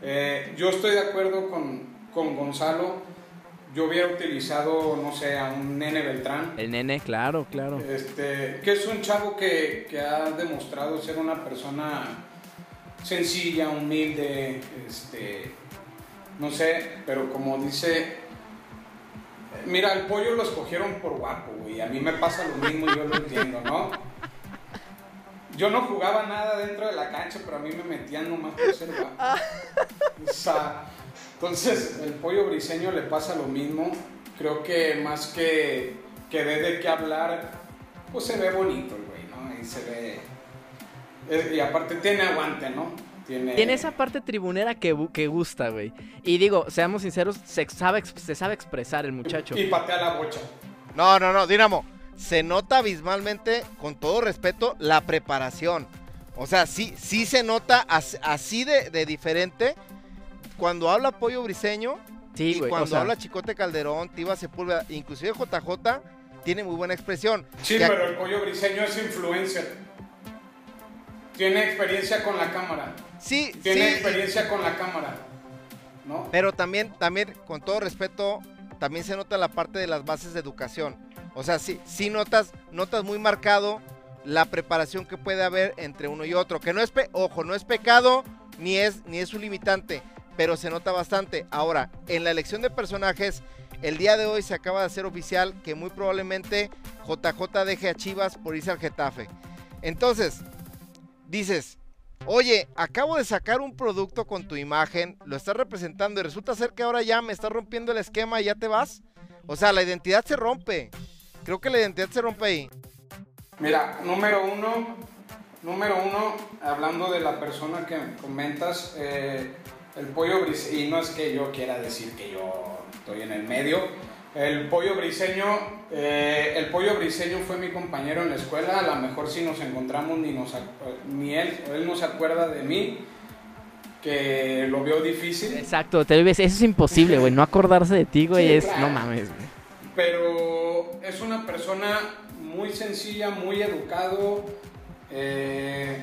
Eh, yo estoy de acuerdo con, con Gonzalo. yo hubiera utilizado, no sé, a un Nene Beltrán. El nene, claro, claro. Este, que es un chavo que, que ha demostrado ser una persona sencilla, humilde, este, no sé, pero como dice, mira, el pollo lo escogieron por guapo, güey, a mí me pasa lo mismo, yo lo entiendo, ¿no? Yo no jugaba nada dentro de la cancha, pero a mí me metían nomás por ser guapo. O sea, entonces el pollo briseño le pasa lo mismo. Creo que más que, que dé de qué hablar, pues se ve bonito el güey, ¿no? Y se ve. Y aparte tiene aguante, ¿no? Tiene, Tiene esa parte tribunera que, que gusta, güey. Y digo, seamos sinceros, se sabe, se sabe expresar el muchacho. Y patea la bocha. No, no, no, Dinamo. Se nota abismalmente, con todo respeto, la preparación. O sea, sí, sí se nota as- así de, de diferente cuando habla Pollo Briseño Sí, y güey. cuando o sea, habla Chicote Calderón, Tiva Sepúlveda, inclusive JJ, tiene muy buena expresión. Sí, Que- pero el pollo briseño es influencer. Tiene experiencia con la cámara. Sí, Tiene sí, experiencia con la cámara. ¿No? Pero también, también, con todo respeto, también se nota la parte de las bases de educación. O sea, sí, sí notas, notas muy marcado la preparación que puede haber entre uno y otro. Que no es, pe- ojo, no es pecado, ni es, ni es un limitante, pero se nota bastante. Ahora, en la elección de personajes, el día de hoy se acaba de hacer oficial que muy probablemente JJ deje a Chivas por irse al Getafe. Entonces, dices, Oye, acabo de sacar un producto con tu imagen, lo estás representando y resulta ser que ahora ya me estás rompiendo el esquema y ya te vas. O sea, la identidad se rompe. Creo que la identidad se rompe ahí. Mira, número uno, número uno, hablando de la persona que comentas, eh, el pollo briseño, y no es que yo quiera decir que yo estoy en el medio, el pollo briseño, eh, el pollo briseño fue mi compañero en la escuela, a lo mejor si nos encontramos ni, nos, ni él, él no se acuerda de mí, que lo vio difícil. Exacto, te ves, eso es imposible, güey. No acordarse de ti, güey, Sí, es. claro. No mames, güey. pero es una persona muy sencilla, muy educado, eh,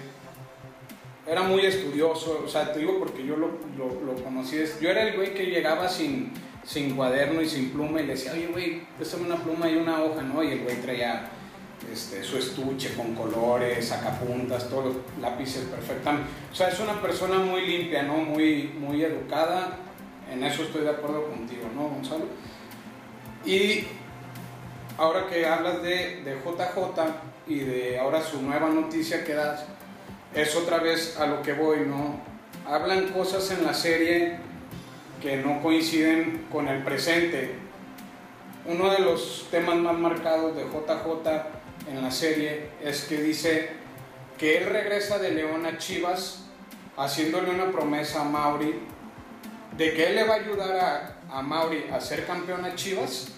era muy estudioso, o sea, te digo porque yo lo, lo- lo conocí, yo era el güey que llegaba sin, sin cuaderno y sin pluma y le decía, oye güey, préstame una pluma y una hoja, ¿no? Y el güey traía este, su estuche con colores, sacapuntas, todos los lápices perfectamente. O sea, es una persona muy limpia, ¿no? Muy, muy educada, en eso estoy de acuerdo contigo, ¿no, Gonzalo? Y ahora que hablas de, de JJ y de ahora su nueva noticia que das, es otra vez a lo que voy, ¿no? Hablan cosas en la serie que no coinciden con el presente. Uno de los temas más marcados de JJ en la serie es que dice que él regresa de León a Chivas haciéndole una promesa a Mauri de que él le va a ayudar a, a Mauri a ser campeón a Chivas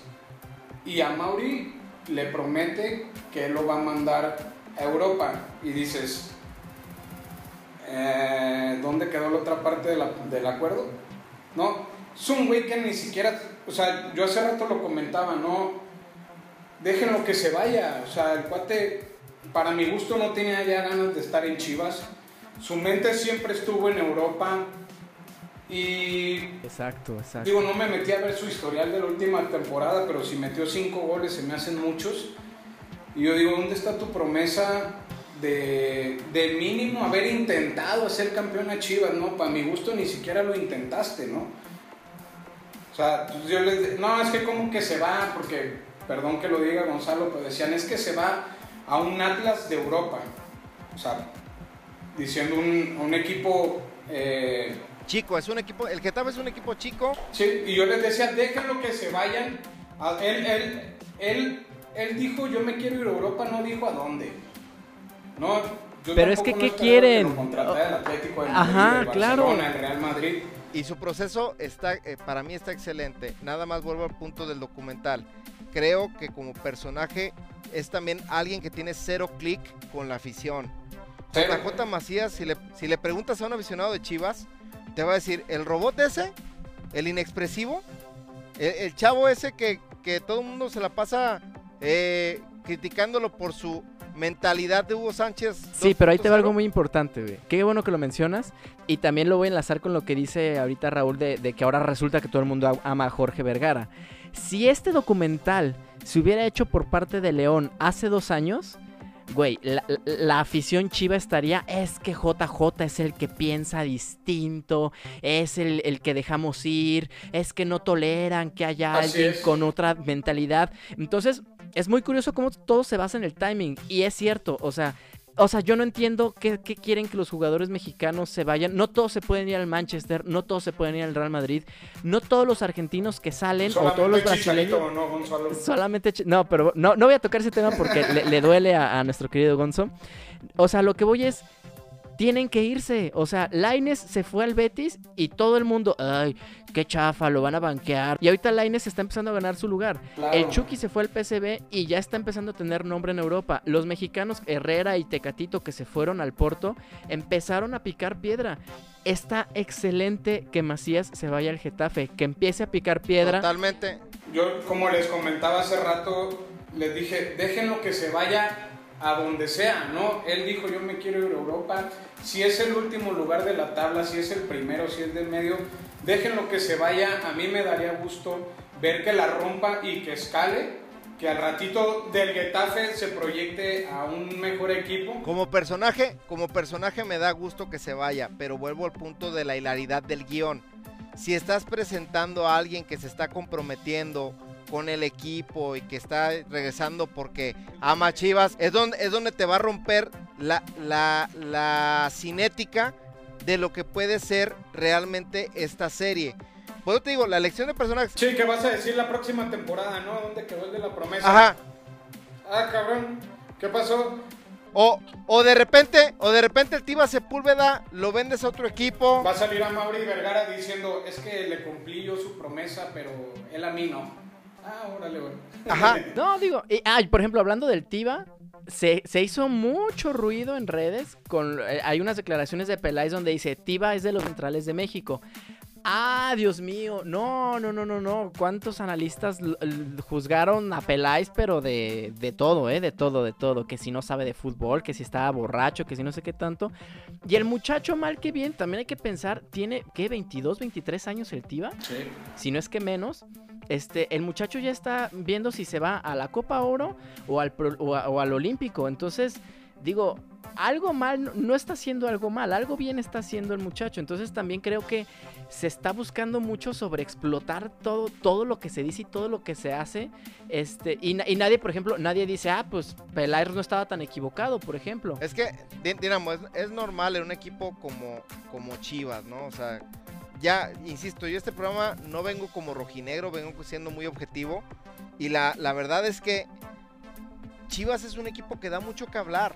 y a Mauri le promete que él lo va a mandar a Europa y dices eh, ¿dónde quedó la otra parte de del acuerdo? No es un güey que ni siquiera o sea yo hace rato lo comentaba no déjenlo que se vaya o sea el cuate para mi gusto no tenía ya ganas de estar en Chivas su mente siempre estuvo en Europa y Exacto, exacto. Digo, no me metí a ver su historial de la última temporada, pero si metió cinco goles se me hacen muchos. Y yo digo, ¿dónde está tu promesa de, de mínimo haber intentado ser campeón a Chivas? No, para mi gusto ni siquiera lo intentaste, ¿no? O sea, pues yo les... No, es que como que se va, porque, perdón que lo diga Gonzalo, pero decían, es que se va a un Atlas de Europa. O sea, diciendo un, un equipo... eh, Chico, es un equipo, el Getafe es un equipo chico. Sí, y yo les decía, déjenlo que se vayan. A- él, él, él, él dijo, yo me quiero ir a Europa, no dijo a dónde. No, yo Pero es que, no ¿qué quieren? lo contratara el Atlético de Madrid, Ajá, el claro. Barcelona, el Real Madrid. Y su proceso está, eh, para mí está excelente. Nada más vuelvo al punto del documental. Creo que como personaje es también alguien que tiene cero clic con la afición. JJ Macías, si le, si le preguntas a un aficionado de Chivas, te va a decir, el robot ese, el inexpresivo, el, el chavo ese que, que todo el mundo se la pasa eh, criticándolo por su mentalidad de Hugo Sánchez. Sí, pero ahí te va 2.0. algo muy importante, güey. Qué bueno que lo mencionas. Y también lo voy a enlazar con lo que dice ahorita Raúl de, de que ahora resulta que todo el mundo ama a Jorge Vergara. Si este documental se hubiera hecho por parte de León hace dos años, güey, la, la- la afición chiva estaría, es que JJ es el que piensa distinto, es el, el que dejamos ir, es que no toleran que haya Así alguien es. con otra mentalidad. Entonces, es muy curioso cómo todo se basa en el timing. Y es cierto, o sea, o sea, yo no entiendo qué, qué quieren que los jugadores mexicanos se vayan. No todos se pueden ir al Manchester, no todos se pueden ir al Real Madrid, no todos los argentinos que salen o todos los brasileños. ¿no, Gonzalo? Solamente. No, pero no, no voy a tocar ese tema porque le, le duele a, a nuestro querido Gonzo. O sea, lo que voy es. Tienen que irse. O sea, Laines se fue al Betis y todo el mundo. Ay, qué chafa, lo van a banquear. Y ahorita Laines está empezando a ganar su lugar. Claro. El Chucky se fue al PSV y ya está empezando a tener nombre en Europa. Los mexicanos Herrera y Tecatito que se fueron al Porto empezaron a picar piedra. Está excelente que Macías se vaya al Getafe, que empiece a picar piedra. Totalmente. Yo, como les comentaba hace rato, les dije, déjenlo que se vaya a donde sea, ¿no? Él dijo, yo me quiero ir a Europa. Si es el último lugar de la tabla, si es el primero, si es del medio, déjenlo que se vaya. A mí me daría gusto ver que la rompa y que escale, que al ratito del Getafe se proyecte a un mejor equipo. Como personaje, como personaje me da gusto que se vaya, pero vuelvo al punto de la hilaridad del guion. Si estás presentando a alguien que se está comprometiendo con el equipo y que está regresando porque ama a Chivas, es donde, es donde te va a romper la, la, la cinética de lo que puede ser realmente esta serie. Pues yo te digo, la elección de personajes... Sí, ¿qué vas a decir la próxima temporada, no? ¿Dónde quedó el de la promesa? Ajá, Ah, cabrón, ¿qué pasó? o, o de repente, o de repente el Tiva Sepúlveda lo vendes a otro equipo. Va a salir a Mauri Vergara diciendo, es que le cumplí yo su promesa, pero él a mí no. Ah, órale, güey. Ajá. No, digo, y- ah, por ejemplo, hablando del Tiva, se, se hizo mucho ruido en redes. Con, eh, hay unas declaraciones de Peláez donde dice, Tiva es de los centrales de México. Ah, Dios mío, no, no, no, no, no. ¿Cuántos analistas juzgaron a Peláez, pero de, de todo, eh? De todo, de todo. Que si no sabe de fútbol, que si estaba borracho, que si no sé qué tanto. Y el muchacho, mal que bien, también hay que pensar, tiene, ¿qué? ¿22, 23 años el Tiva? Sí. si no es que menos, este, el muchacho ya está viendo si se va a la Copa Oro o al, pro- o a- o al Olímpico. Entonces, digo, algo mal no- está haciendo algo mal, algo bien está haciendo el muchacho. Entonces también creo que se está buscando mucho sobre explotar todo, todo lo que se dice y todo lo que se hace. Este, y, na- y nadie, por ejemplo, nadie dice, ah, pues Peláez no estaba tan equivocado, por ejemplo. Es que, di- digamos, es, es normal en un equipo como, como Chivas, ¿no? O sea, ya, insisto, yo este programa no vengo como rojinegro, vengo siendo muy objetivo. Y la, la verdad es que Chivas es un equipo que da mucho que hablar.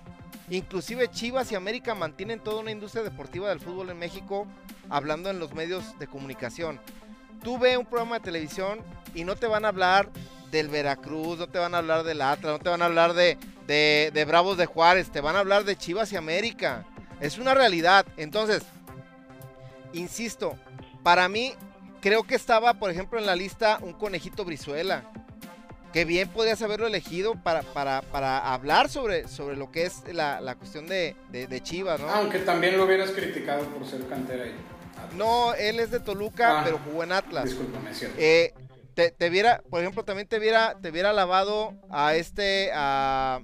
Inclusive Chivas y América mantienen toda una industria deportiva del fútbol en México hablando en los medios de comunicación. Tú ve un programa de televisión y no te van a hablar del Veracruz, no te van a hablar del Atlas, no te van a hablar de, de, de Bravos de Juárez, te van a hablar de Chivas y América. Es una realidad. Entonces, insisto, para mí creo que estaba, por ejemplo, en la lista un conejito Brizuela. Que bien podrías haberlo elegido para, para, para hablar sobre, sobre lo que es la, la cuestión de, de- de Chivas, ¿no? Aunque también lo hubieras criticado por ser cantera ahí. No, él es de Toluca, Ah, pero jugó en Atlas. Discúlpame, es cierto. Eh, te, te viera, por ejemplo, también te viera, te viera lavado a este, a...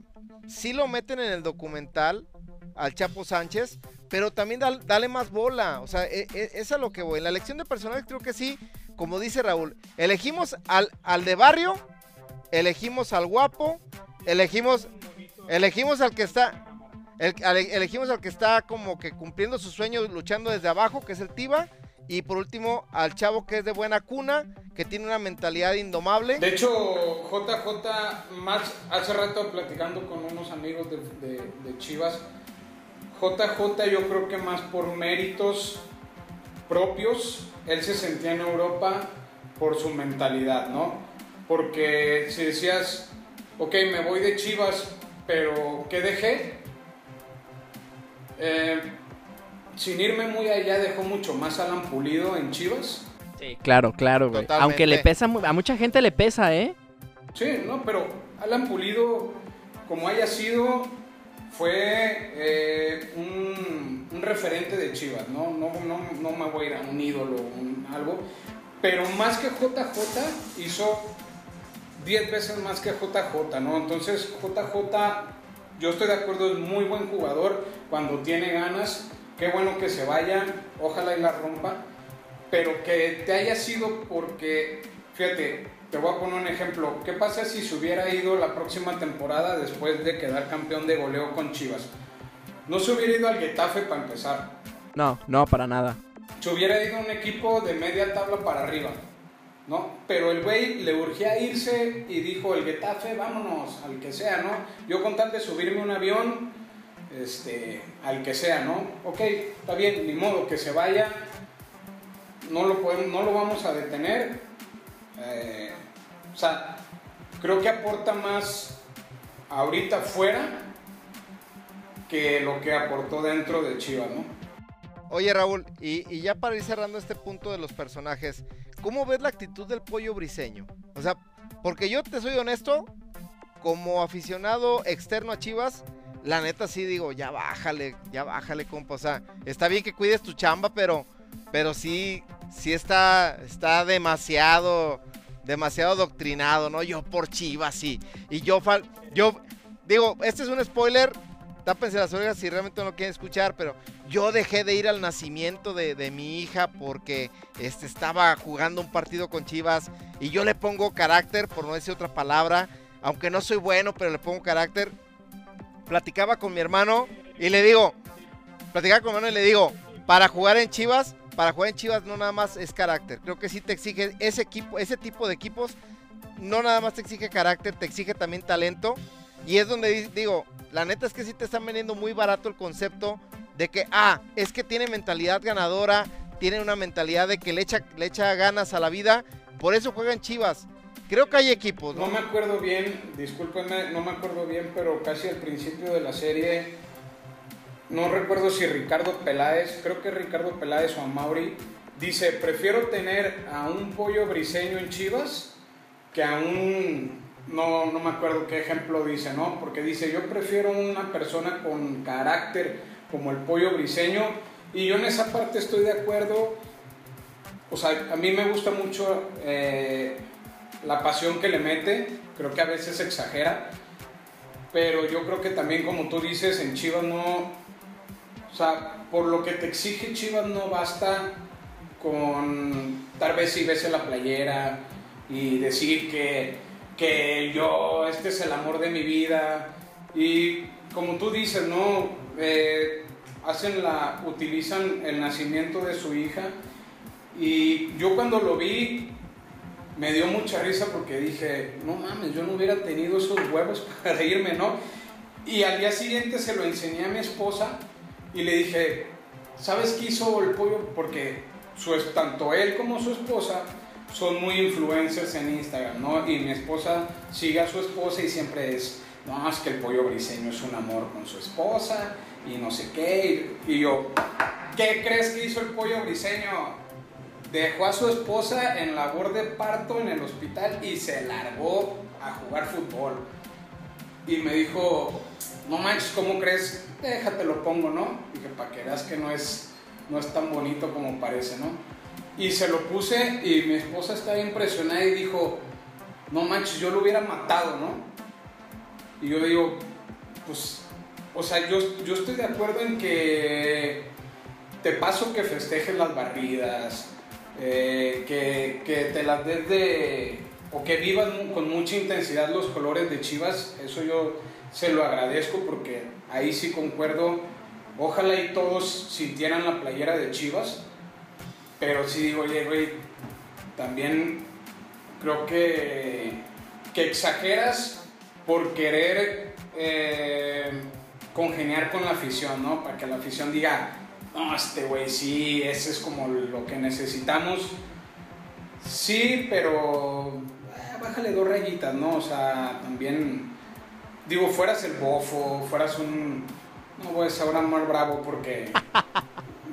Sí lo meten en el documental, al Chapo Sánchez, pero también dal- dale más bola. O sea, e- e- es a lo que voy. En la elección de personajes creo que sí, como dice Raúl, elegimos al, al de barrio, elegimos al guapo, elegimos, elegimos al que está... elegimos al que está como que cumpliendo sus sueños luchando desde abajo, que es el Tiva. Y por último, al chavo que es de buena cuna, que tiene una mentalidad indomable. De hecho, JJ, más hace rato platicando con unos amigos de- de Chivas, JJ yo creo que más por méritos propios, él se sentía en Europa por su mentalidad, ¿no? Porque si decías, ok, me voy de Chivas, pero ¿qué dejé? Eh, sin irme muy allá, dejó mucho más Alan Pulido en Chivas. Sí, claro, claro, güey. Totalmente. Aunque le pesa, a mucha gente le pesa, ¿eh? Sí, no, pero Alan Pulido, como haya sido, fue eh, un, un referente de Chivas, ¿no? No, no, no me voy a ir a un ídolo, un- algo, pero más que JJ hizo 10 veces más que JJ, ¿no? Entonces JJ, yo estoy de acuerdo, es muy buen jugador cuando tiene ganas, qué bueno que se vaya, ojalá y la rompa, pero que te haya sido porque, fíjate, te voy a poner un ejemplo, ¿qué pasa si se hubiera ido la próxima temporada después de quedar campeón de goleo con Chivas? No se hubiera ido al Getafe para empezar. No, no, para nada. Se hubiera ido a un equipo de media tabla para arriba. ¿No? Pero el güey le urgía irse y dijo, el Getafe, vámonos, al que sea, ¿no? Yo con tal de subirme un avión, este, al que sea, ¿no? Ok, está bien, ni modo, que se vaya, no lo, podemos, no lo vamos a detener. Eh, o sea, creo que aporta más ahorita fuera que lo que aportó dentro de Chivas, ¿no? Oye Raúl, y, ya para ir cerrando este punto de los personajes, ¿cómo ves la actitud del pollo briseño? O sea, porque yo te soy honesto, como aficionado externo a Chivas, la neta sí digo, ya bájale, ya bájale, compa. O sea, está bien que cuides tu chamba, pero, pero sí, sí está, está demasiado, demasiado doctrinado, ¿no? Yo por Chivas, sí. Y yo, fal- yo, digo, este es un spoiler, tápense las orejas si realmente no quieren escuchar, pero yo dejé de ir al nacimiento de, de mi hija porque este, estaba jugando un partido con Chivas y yo le pongo carácter, por no decir otra palabra, aunque no soy bueno, pero le pongo carácter. Platicaba con mi hermano y le digo, platicaba con mi hermano y le digo, para jugar en Chivas, para jugar en Chivas no nada más es carácter. Creo que sí te exige ese equipo, ese tipo de equipos, no nada más te exige carácter, te exige también talento. Y es donde di- digo, la neta es que sí te están vendiendo muy barato el concepto de que, ah, es que tiene mentalidad ganadora, tiene una mentalidad de que le echa, le echa ganas a la vida, por eso juegan Chivas. Creo que hay equipos, No me acuerdo bien, discúlpenme, no me acuerdo bien, pero casi al principio de la serie, no recuerdo si Ricardo Peláez, creo que Ricardo Peláez o Amauri, dice, prefiero tener a un pollo briseño en Chivas que a un, no, no me acuerdo qué ejemplo dice, ¿no? Porque dice, yo prefiero una persona con carácter como el pollo briseño, y yo en esa parte estoy de acuerdo, o sea, a mí me gusta mucho... eh, la pasión que le mete, creo que a veces exagera, pero yo creo que también como tú dices, en Chivas no, o sea, por lo que te exige Chivas no basta con tal vez si ves en la playera y decir que, que yo, este es el amor de mi vida, y como tú dices, ¿no? Eh, hacen la, utilizan el nacimiento de su hija, y yo cuando lo vi, me dio mucha risa porque dije, no mames, yo no hubiera tenido esos huevos para reírme, ¿no? Y al día siguiente se lo enseñé a mi esposa y le dije, ¿sabes qué hizo el pollo? Porque su, tanto él como su esposa son muy influencers en Instagram, ¿no? Y mi esposa sigue a su esposa y siempre es, no, es que el pollo briseño es un amor con su esposa y no sé qué. Y, y yo, ¿qué crees que hizo el pollo briseño? Dejó a su esposa en labor de parto en el hospital y se largó a jugar fútbol. Y me dijo, no manches, ¿cómo crees? Déjate lo pongo, ¿no? Dije, para que veas que no es, no es tan bonito como parece, ¿no? Y se lo puse y mi esposa estaba impresionada y dijo, no manches, yo lo hubiera matado, ¿no? Y yo digo, pues, o sea, yo, yo estoy de acuerdo en que te paso que festejes las barridas, eh, que, que te las des de, o que vivas con mucha intensidad los colores de Chivas, eso yo se lo agradezco porque ahí sí concuerdo, ojalá y todos sintieran la playera de Chivas, pero sí digo, oye, güey, también creo que, que exageras por querer eh, congeniar con la afición, ¿no? Para que la afición diga, no, este güey sí, ese es como lo que necesitamos. Sí, pero eh, bájale dos rayitas, ¿no? O sea, también, digo, fueras el bofo, fueras un... No voy a usar Omar Bravo porque...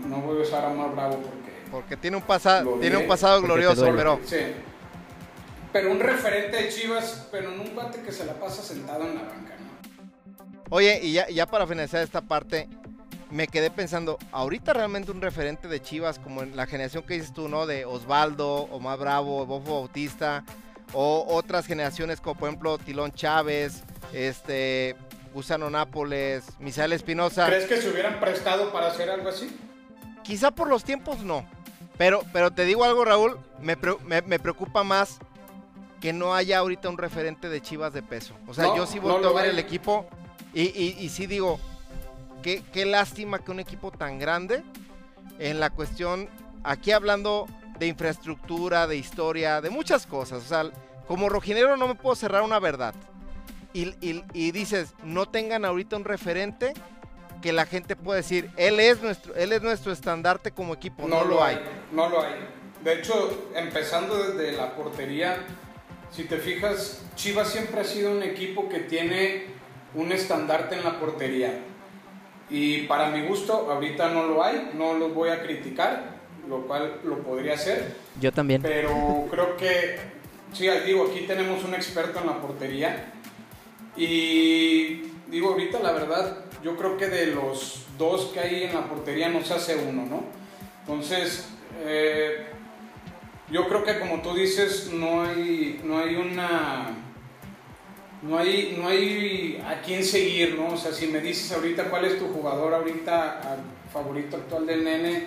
No voy a usar Omar Bravo porque... Porque tiene un pasado, Lo tiene un pasado glorioso, pero Sí. Pero un referente de Chivas, pero en un cuate que se la pasa sentado en la banca, ¿no? Oye, y ya, ya para finalizar esta parte, me quedé pensando, ahorita realmente un referente de Chivas, como en la generación que dices tú, ¿no? De Osvaldo, Omar Bravo, Bofo Bautista, o otras generaciones como por ejemplo Tilón Chávez, este Gusano Nápoles, Misael Espinosa. ¿Crees que se hubieran prestado para hacer algo así? Quizá por los tiempos no. Pero, pero te digo algo, Raúl, me, pre- me- me preocupa más que no haya ahorita un referente de Chivas de peso. O sea, No, yo sí no volteo lo a ver el equipo y, y- y sí digo, qué, qué lástima que un equipo tan grande en la cuestión, aquí hablando de infraestructura, de historia, de muchas cosas. O sea, como rojinero no me puedo cerrar una verdad. Y, y- y dices, no tengan ahorita un referente que la gente pueda decir, él es nuestro, él es nuestro estandarte como equipo. No, lo hay. No lo hay. De hecho, empezando desde la portería, si te fijas, Chivas siempre ha sido un equipo que tiene un estandarte en la portería. Y para mi gusto, ahorita no lo hay, no los voy a criticar, lo cual lo podría hacer. Yo también. Pero creo que, sí, digo, aquí tenemos un experto en la portería. Y digo, ahorita la verdad, yo creo que de los dos que hay en la portería no se hace uno, ¿no? Entonces, eh, yo creo que como tú dices, no hay, no hay una... No hay, no hay a quién seguir, ¿no? O sea, si me dices ahorita cuál es tu jugador ahorita ah, favorito actual del nene,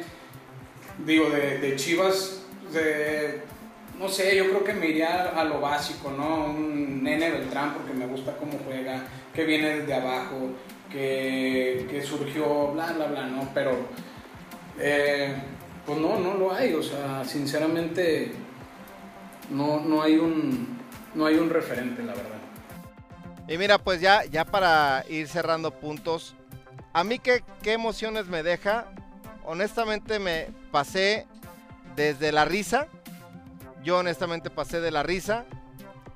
digo, de, de Chivas, de, no sé, yo creo que me iría a lo básico, ¿no? Un nene Beltrán porque me gusta cómo juega, que viene desde abajo, que, que surgió, bla, bla, bla, ¿no? Pero, eh, pues no, no lo hay, o sea, sinceramente, no, no, hay, un, no hay un referente, la verdad. Y mira, pues ya, ya para ir cerrando puntos, a mí qué, qué emociones me deja. Honestamente me pasé desde la risa, yo honestamente pasé de la risa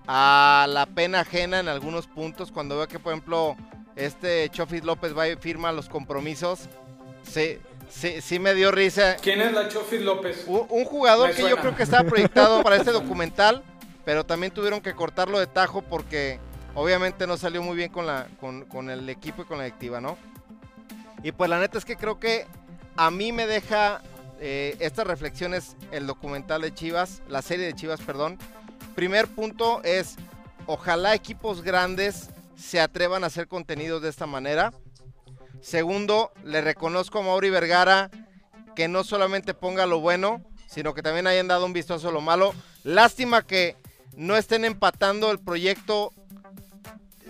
a la pena ajena en algunos puntos. Cuando veo que, por ejemplo, este Chofis López va y firma los compromisos, sí, sí, sí me dio risa. ¿Quién es la Chofis López? Un, un jugador que yo creo que estaba proyectado para este documental, pero también tuvieron que cortarlo de tajo porque obviamente no salió muy bien con, la, con, con el equipo y con la directiva, ¿no? Y pues la neta es que creo que a mí me deja eh, estas reflexiones el documental de Chivas, la serie de Chivas, perdón. Primer punto es, ojalá equipos grandes se atrevan a hacer contenidos de esta manera. Segundo, le reconozco a Mauri Vergara que no solamente ponga lo bueno, sino que también hayan dado un vistazo a lo malo. Lástima que no estén empatando el proyecto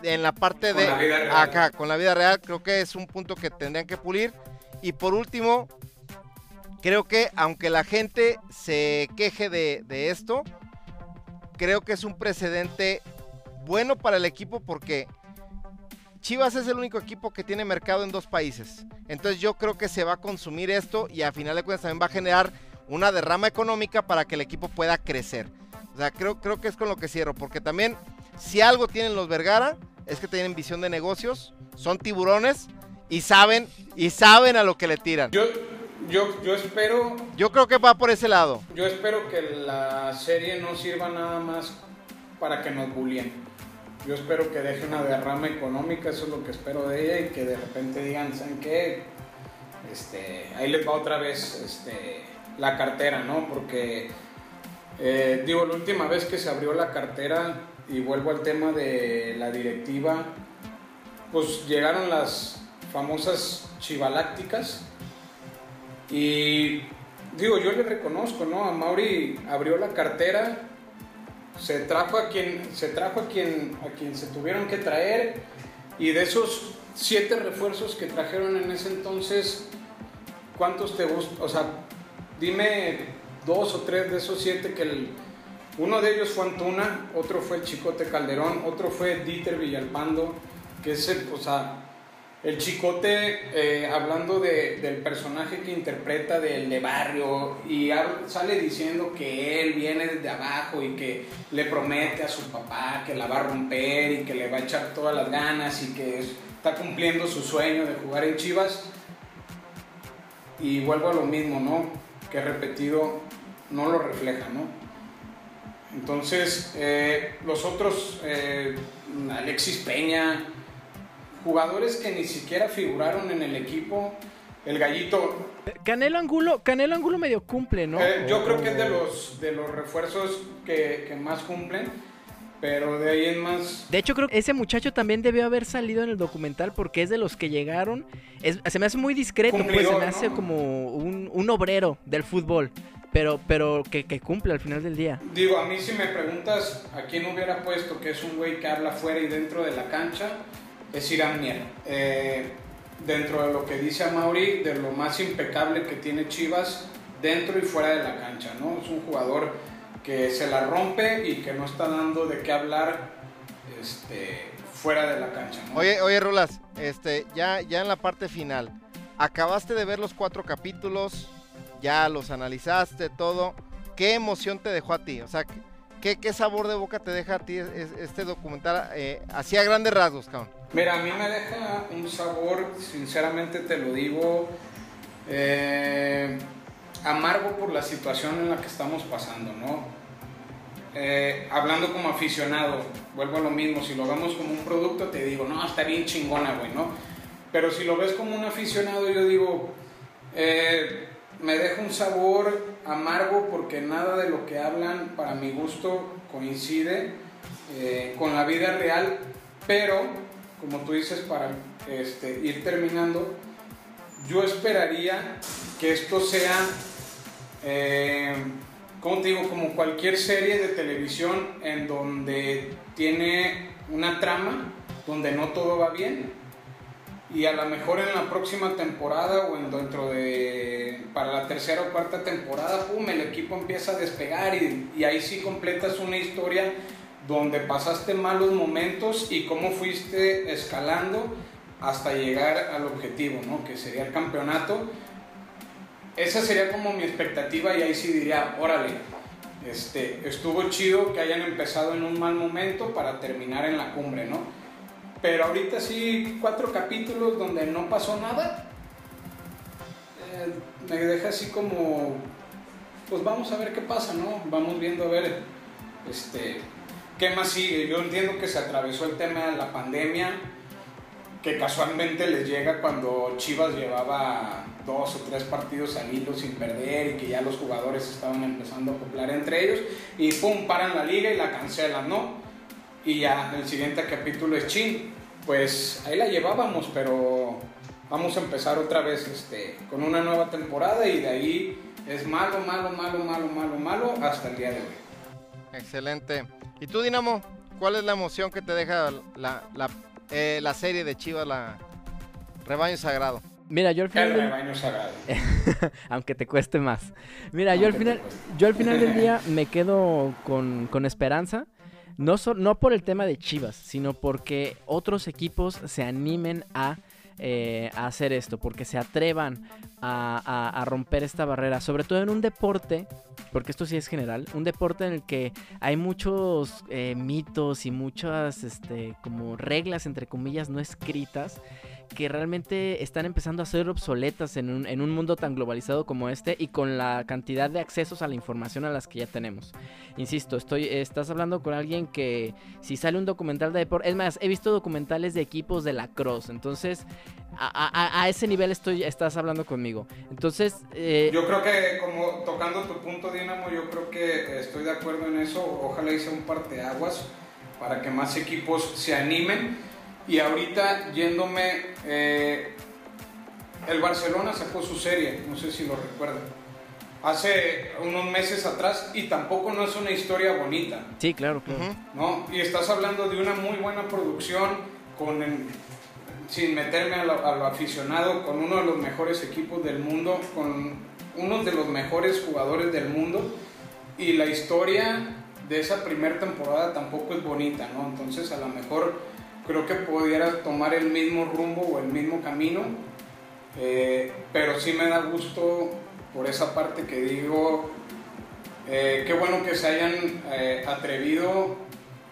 en la parte Con de la acá, con la vida real. Creo que es un punto que tendrían que pulir. Y por último, creo que aunque la gente se queje de, de esto, creo que es un precedente bueno para el equipo porque Chivas es el único equipo que tiene mercado en dos países. Entonces yo creo que se va a consumir esto y a final de cuentas también va a generar una derrama económica para que el equipo pueda crecer. O sea, creo, creo que es con lo que cierro, porque también si algo tienen los Vergara es que tienen visión de negocios, son tiburones y saben y saben a lo que le tiran. Yo, yo, yo espero Yo creo que va por ese lado. Yo espero que la serie no sirva nada más para que nos bulleen. Yo espero que deje una derrama económica, eso es lo que espero de ella, y que de repente digan, ¿saben qué? Este, ahí les va otra vez este, la cartera, ¿no? Porque, eh, digo, la última vez que se abrió la cartera, y vuelvo al tema de la directiva, pues llegaron las famosas chivalácticas, y digo, yo le reconozco, ¿no? A Mauri abrió la cartera, se trajo a quien se trajo a quien a quien se tuvieron que traer y de esos siete refuerzos que trajeron en ese entonces, ¿cuántos te gustan? O sea, dime dos o tres de esos siete que el, uno de ellos fue Antuna, otro fue Chicote Calderón, otro fue Dieter Villalpando, que es el, o sea, el chicote, eh, hablando de- del personaje que interpreta del de barrio, y sale diciendo que él viene desde abajo y que le promete a su papá que la va a romper y que le va a echar todas las ganas y que es- está cumpliendo su sueño de jugar en Chivas. Y vuelvo a lo mismo, ¿no? Que repetido no lo refleja, ¿no? Entonces, eh, los otros, eh, Alexis Peña, jugadores que ni siquiera figuraron en el equipo. El gallito, Canelo Angulo, Canelo Angulo medio cumple, ¿no? eh, yo creo que es de O- los, de los refuerzos que, que más cumplen. Pero de ahí en más. De hecho, creo que ese muchacho también debió haber salido en el documental porque es de los que llegaron. Es- se me hace muy discreto, pues se Cumplidor, me hace ¿no? como un, un obrero del fútbol. Pero, pero que, que cumple al final del día. Digo, a mí si me preguntas a quién hubiera puesto que es un güey que habla fuera y dentro de la cancha, es Irán Mier. Eh, dentro de lo que dice a Mauri, de lo más impecable que tiene Chivas dentro y fuera de la cancha, ¿no? Es un jugador que se la rompe y que no está dando de qué hablar este, fuera de la cancha. Oye, oye, Rulas, este, ya, ya en la parte final, acabaste de ver los cuatro capítulos, ya los analizaste, todo. ¿Qué emoción te dejó a ti? O sea, ¿qué, qué sabor de boca te deja a ti es- es- este documental eh, así a grandes rasgos, cabrón? Mira, a mí me deja un sabor, sinceramente te lo digo, eh, amargo por la situación en la que estamos pasando, ¿no? Eh, hablando como aficionado, vuelvo a lo mismo, si lo vemos como un producto te digo, no, está bien chingona, güey, ¿no? Pero si lo ves como un aficionado, yo digo, eh, me deja un sabor amargo porque nada de lo que hablan, para mi gusto, coincide con la vida real, pero, como tú dices, para este, ir terminando, yo esperaría que esto sea, eh, ¿cómo te digo? Como cualquier serie de televisión en donde tiene una trama, donde no todo va bien. Y a lo mejor en la próxima temporada o en dentro de para la tercera o cuarta temporada, pum, el equipo empieza a despegar y, y ahí sí completas una historia donde pasaste malos momentos y cómo fuiste escalando hasta llegar al objetivo, ¿no? Que sería el campeonato. Esa sería como mi expectativa y ahí sí diría, órale, este, estuvo chido que hayan empezado en un mal momento para terminar en la cumbre, ¿no? Pero ahorita sí, cuatro capítulos donde no pasó nada, eh, me deja así como, pues vamos a ver qué pasa, ¿no? Vamos viendo a ver, este, qué más sigue. Yo entiendo que se atravesó el tema de la pandemia, que casualmente les llega cuando Chivas llevaba dos o tres partidos al hilo sin perder y que ya los jugadores estaban empezando a acoplar entre ellos y pum, paran la liga y la cancelan, ¿no? Y ya el siguiente capítulo es chin. Pues ahí la llevábamos, pero vamos a empezar otra vez este, con una nueva temporada y de ahí es malo, malo, malo, malo, malo, malo hasta el día de hoy. Excelente. ¿Y tú, Dinamo? ¿Cuál es la emoción que te deja la, la, eh, la serie de Chivas, la Rebaño Sagrado? Mira, yo al final El del- rebaño sagrado. aunque te cueste más. Mira, yo al final, cueste. yo al final del día me quedo con, con esperanza. No, so- no por el tema de Chivas, sino porque otros equipos se animen a, eh, a hacer esto, porque se atrevan a, romper esta barrera, sobre todo en un deporte, porque esto sí es general, un deporte en el que hay muchos eh, mitos y muchas este, como reglas, entre comillas, no escritas, que realmente están empezando a ser obsoletas en un, en un mundo tan globalizado como este y con la cantidad de accesos a la información a las que ya tenemos. Insisto, estoy, estás hablando con alguien que si sale un documental de deporte, es más, he visto documentales de equipos de la cross, entonces a, a- a ese nivel estoy, estás hablando conmigo. Entonces, eh, Yo creo que, como tocando tu punto, Dinamo, yo creo que estoy de acuerdo en eso. Ojalá hice un parteaguas para que más equipos se animen. Y ahorita, yéndome, eh, el Barcelona sacó su serie, no sé si lo recuerdan, hace unos meses atrás y tampoco no es una historia bonita. sí, claro, claro. ¿no? Y estás hablando de una muy buena producción, con el- sin meterme a lo, a lo aficionado, con uno de los mejores equipos del mundo, con uno de los mejores jugadores del mundo, y la historia de esa primera temporada tampoco es bonita, ¿no? Entonces a lo mejor creo que pudiera tomar el mismo rumbo o el mismo camino, eh, pero sí me da gusto por esa parte que digo, eh, qué bueno que se hayan eh, atrevido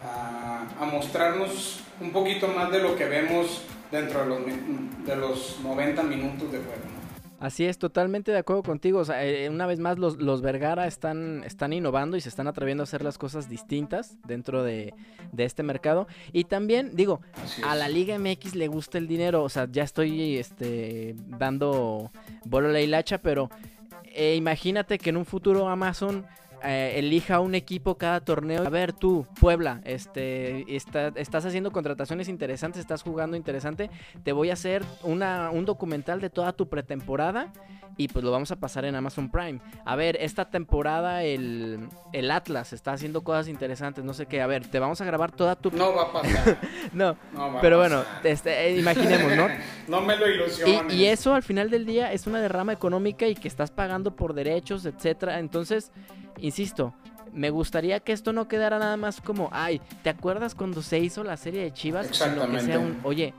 a, a mostrarnos un poquito más de lo que vemos dentro de los, de los 90 minutos de juego. Así es, totalmente de acuerdo contigo. O sea, eh, una vez más, los, los Vergara están, están innovando y se están atreviendo a hacer las cosas distintas dentro de, de este mercado. Y también, digo, a la Liga MX le gusta el dinero. O sea, ya estoy este, dando bolo a la hilacha, pero eh, imagínate que en un futuro Amazon eh, elija un equipo cada torneo. A ver, tú, Puebla, este, está- estás haciendo contrataciones interesantes, estás jugando interesante. Te voy a hacer una, un documental de toda tu pretemporada y pues lo vamos a pasar en Amazon Prime. A ver, esta temporada el, el Atlas está haciendo cosas interesantes, no sé qué. A ver, te vamos a grabar toda tu... No va a pasar. No, No va a pero bueno, pasar. este, eh, imaginemos, ¿no? No me lo Y, ilusiones. y eso al final del día es una derrama económica y que estás pagando por derechos, etcétera. Entonces, insisto, me gustaría que esto no quedara nada más como, ay, ¿te acuerdas cuando se hizo la serie de Chivas? Sino que Exactamente. sea un, oye,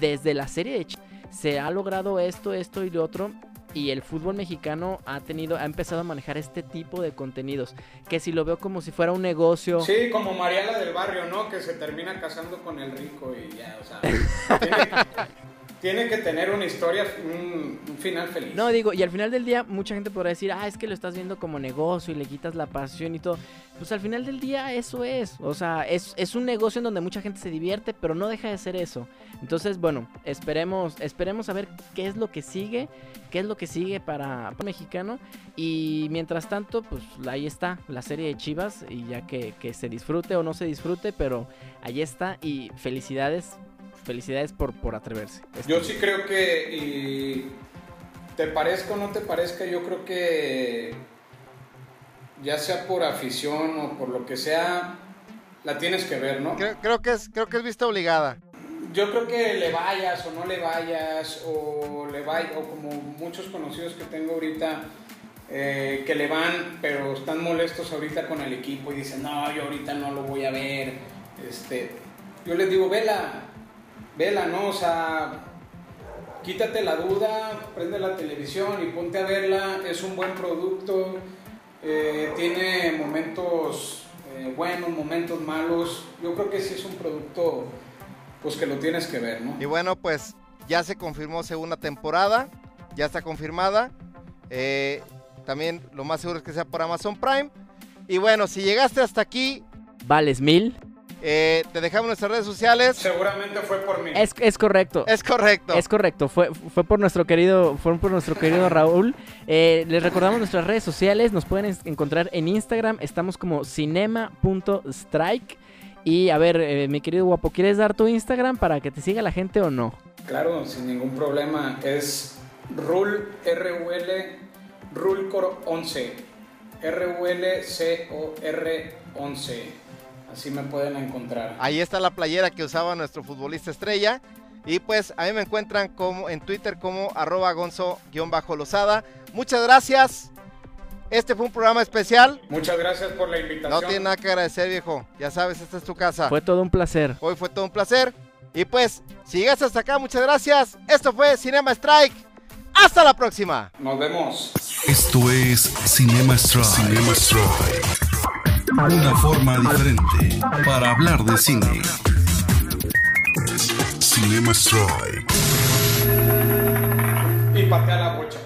desde la serie de Chivas se ha logrado esto, esto y lo otro. Y el fútbol mexicano ha tenido, ha empezado a manejar este tipo de contenidos. Que si lo veo como si fuera un negocio. Sí, como Mariala del barrio, ¿no? Que se termina casando con el rico y ya, o sea. tiene, tiene que tener una historia, un, un final feliz. No, digo, y al final del día mucha gente podrá decir, ah, es que lo estás viendo como negocio y le quitas la pasión y todo. Pues al final del día eso es. O sea, es, es un negocio en donde mucha gente se divierte, pero no deja de ser eso. Entonces, bueno, esperemos, esperemos a ver qué es lo que sigue, qué es lo que sigue para, para mexicano. Y mientras tanto, pues ahí está la serie de Chivas. Y ya que, que se disfrute o no se disfrute, pero ahí está. Y felicidades, felicidades por, por atreverse. Yo sí creo que, y te parezca o no te parezca, yo creo que ya sea por afición o por lo que sea, la tienes que ver, ¿no? Creo, creo que es, creo que es vista obligada. Yo creo que le vayas o no le vayas, o le vay, o como muchos conocidos que tengo ahorita, eh, que le van, pero están molestos ahorita con el equipo y dicen, no, yo ahorita no lo voy a ver. Este, yo les digo, vela, vela, ¿no? O sea, quítate la duda, prende la televisión y ponte a verla, es un buen producto, eh, tiene momentos eh, buenos, momentos malos, yo creo que sí es un producto pues que lo tienes que ver, ¿no? Y bueno, pues ya se confirmó segunda temporada, ya está confirmada. Eh, también lo más seguro es que sea por Amazon Prime. Y bueno, si llegaste hasta aquí, Vales mil. Eh, te dejamos nuestras redes sociales. Seguramente fue por mí. Es, es correcto. Es correcto. Es correcto, fue, fue por nuestro querido, fue por nuestro querido Raúl. Eh, les recordamos nuestras redes sociales, nos pueden encontrar en Instagram, estamos como cinema.strike. Y a ver, eh, mi querido guapo, ¿quieres dar tu Instagram para que te siga la gente o no? Claro, sin ningún problema. Es RUL, R-U-L, RULCOR 11. R-U-L-C-O-R 11. Así me pueden encontrar. Ahí está la playera que usaba nuestro futbolista estrella. Y pues a mí me encuentran como en Twitter como arroba gonzo-losada. Muchas gracias. Este fue un programa especial. Muchas gracias por la invitación. No tiene nada que agradecer, viejo. Ya sabes, esta es tu casa. Fue todo un placer. Hoy fue todo un placer. Y pues, si llegaste hasta acá, muchas gracias. Esto fue Cinema Strike. Hasta la próxima. Nos vemos. Esto es Cinema Strike. Cinema Strike. Una forma diferente para hablar de cine. Cinema Strike. Y la.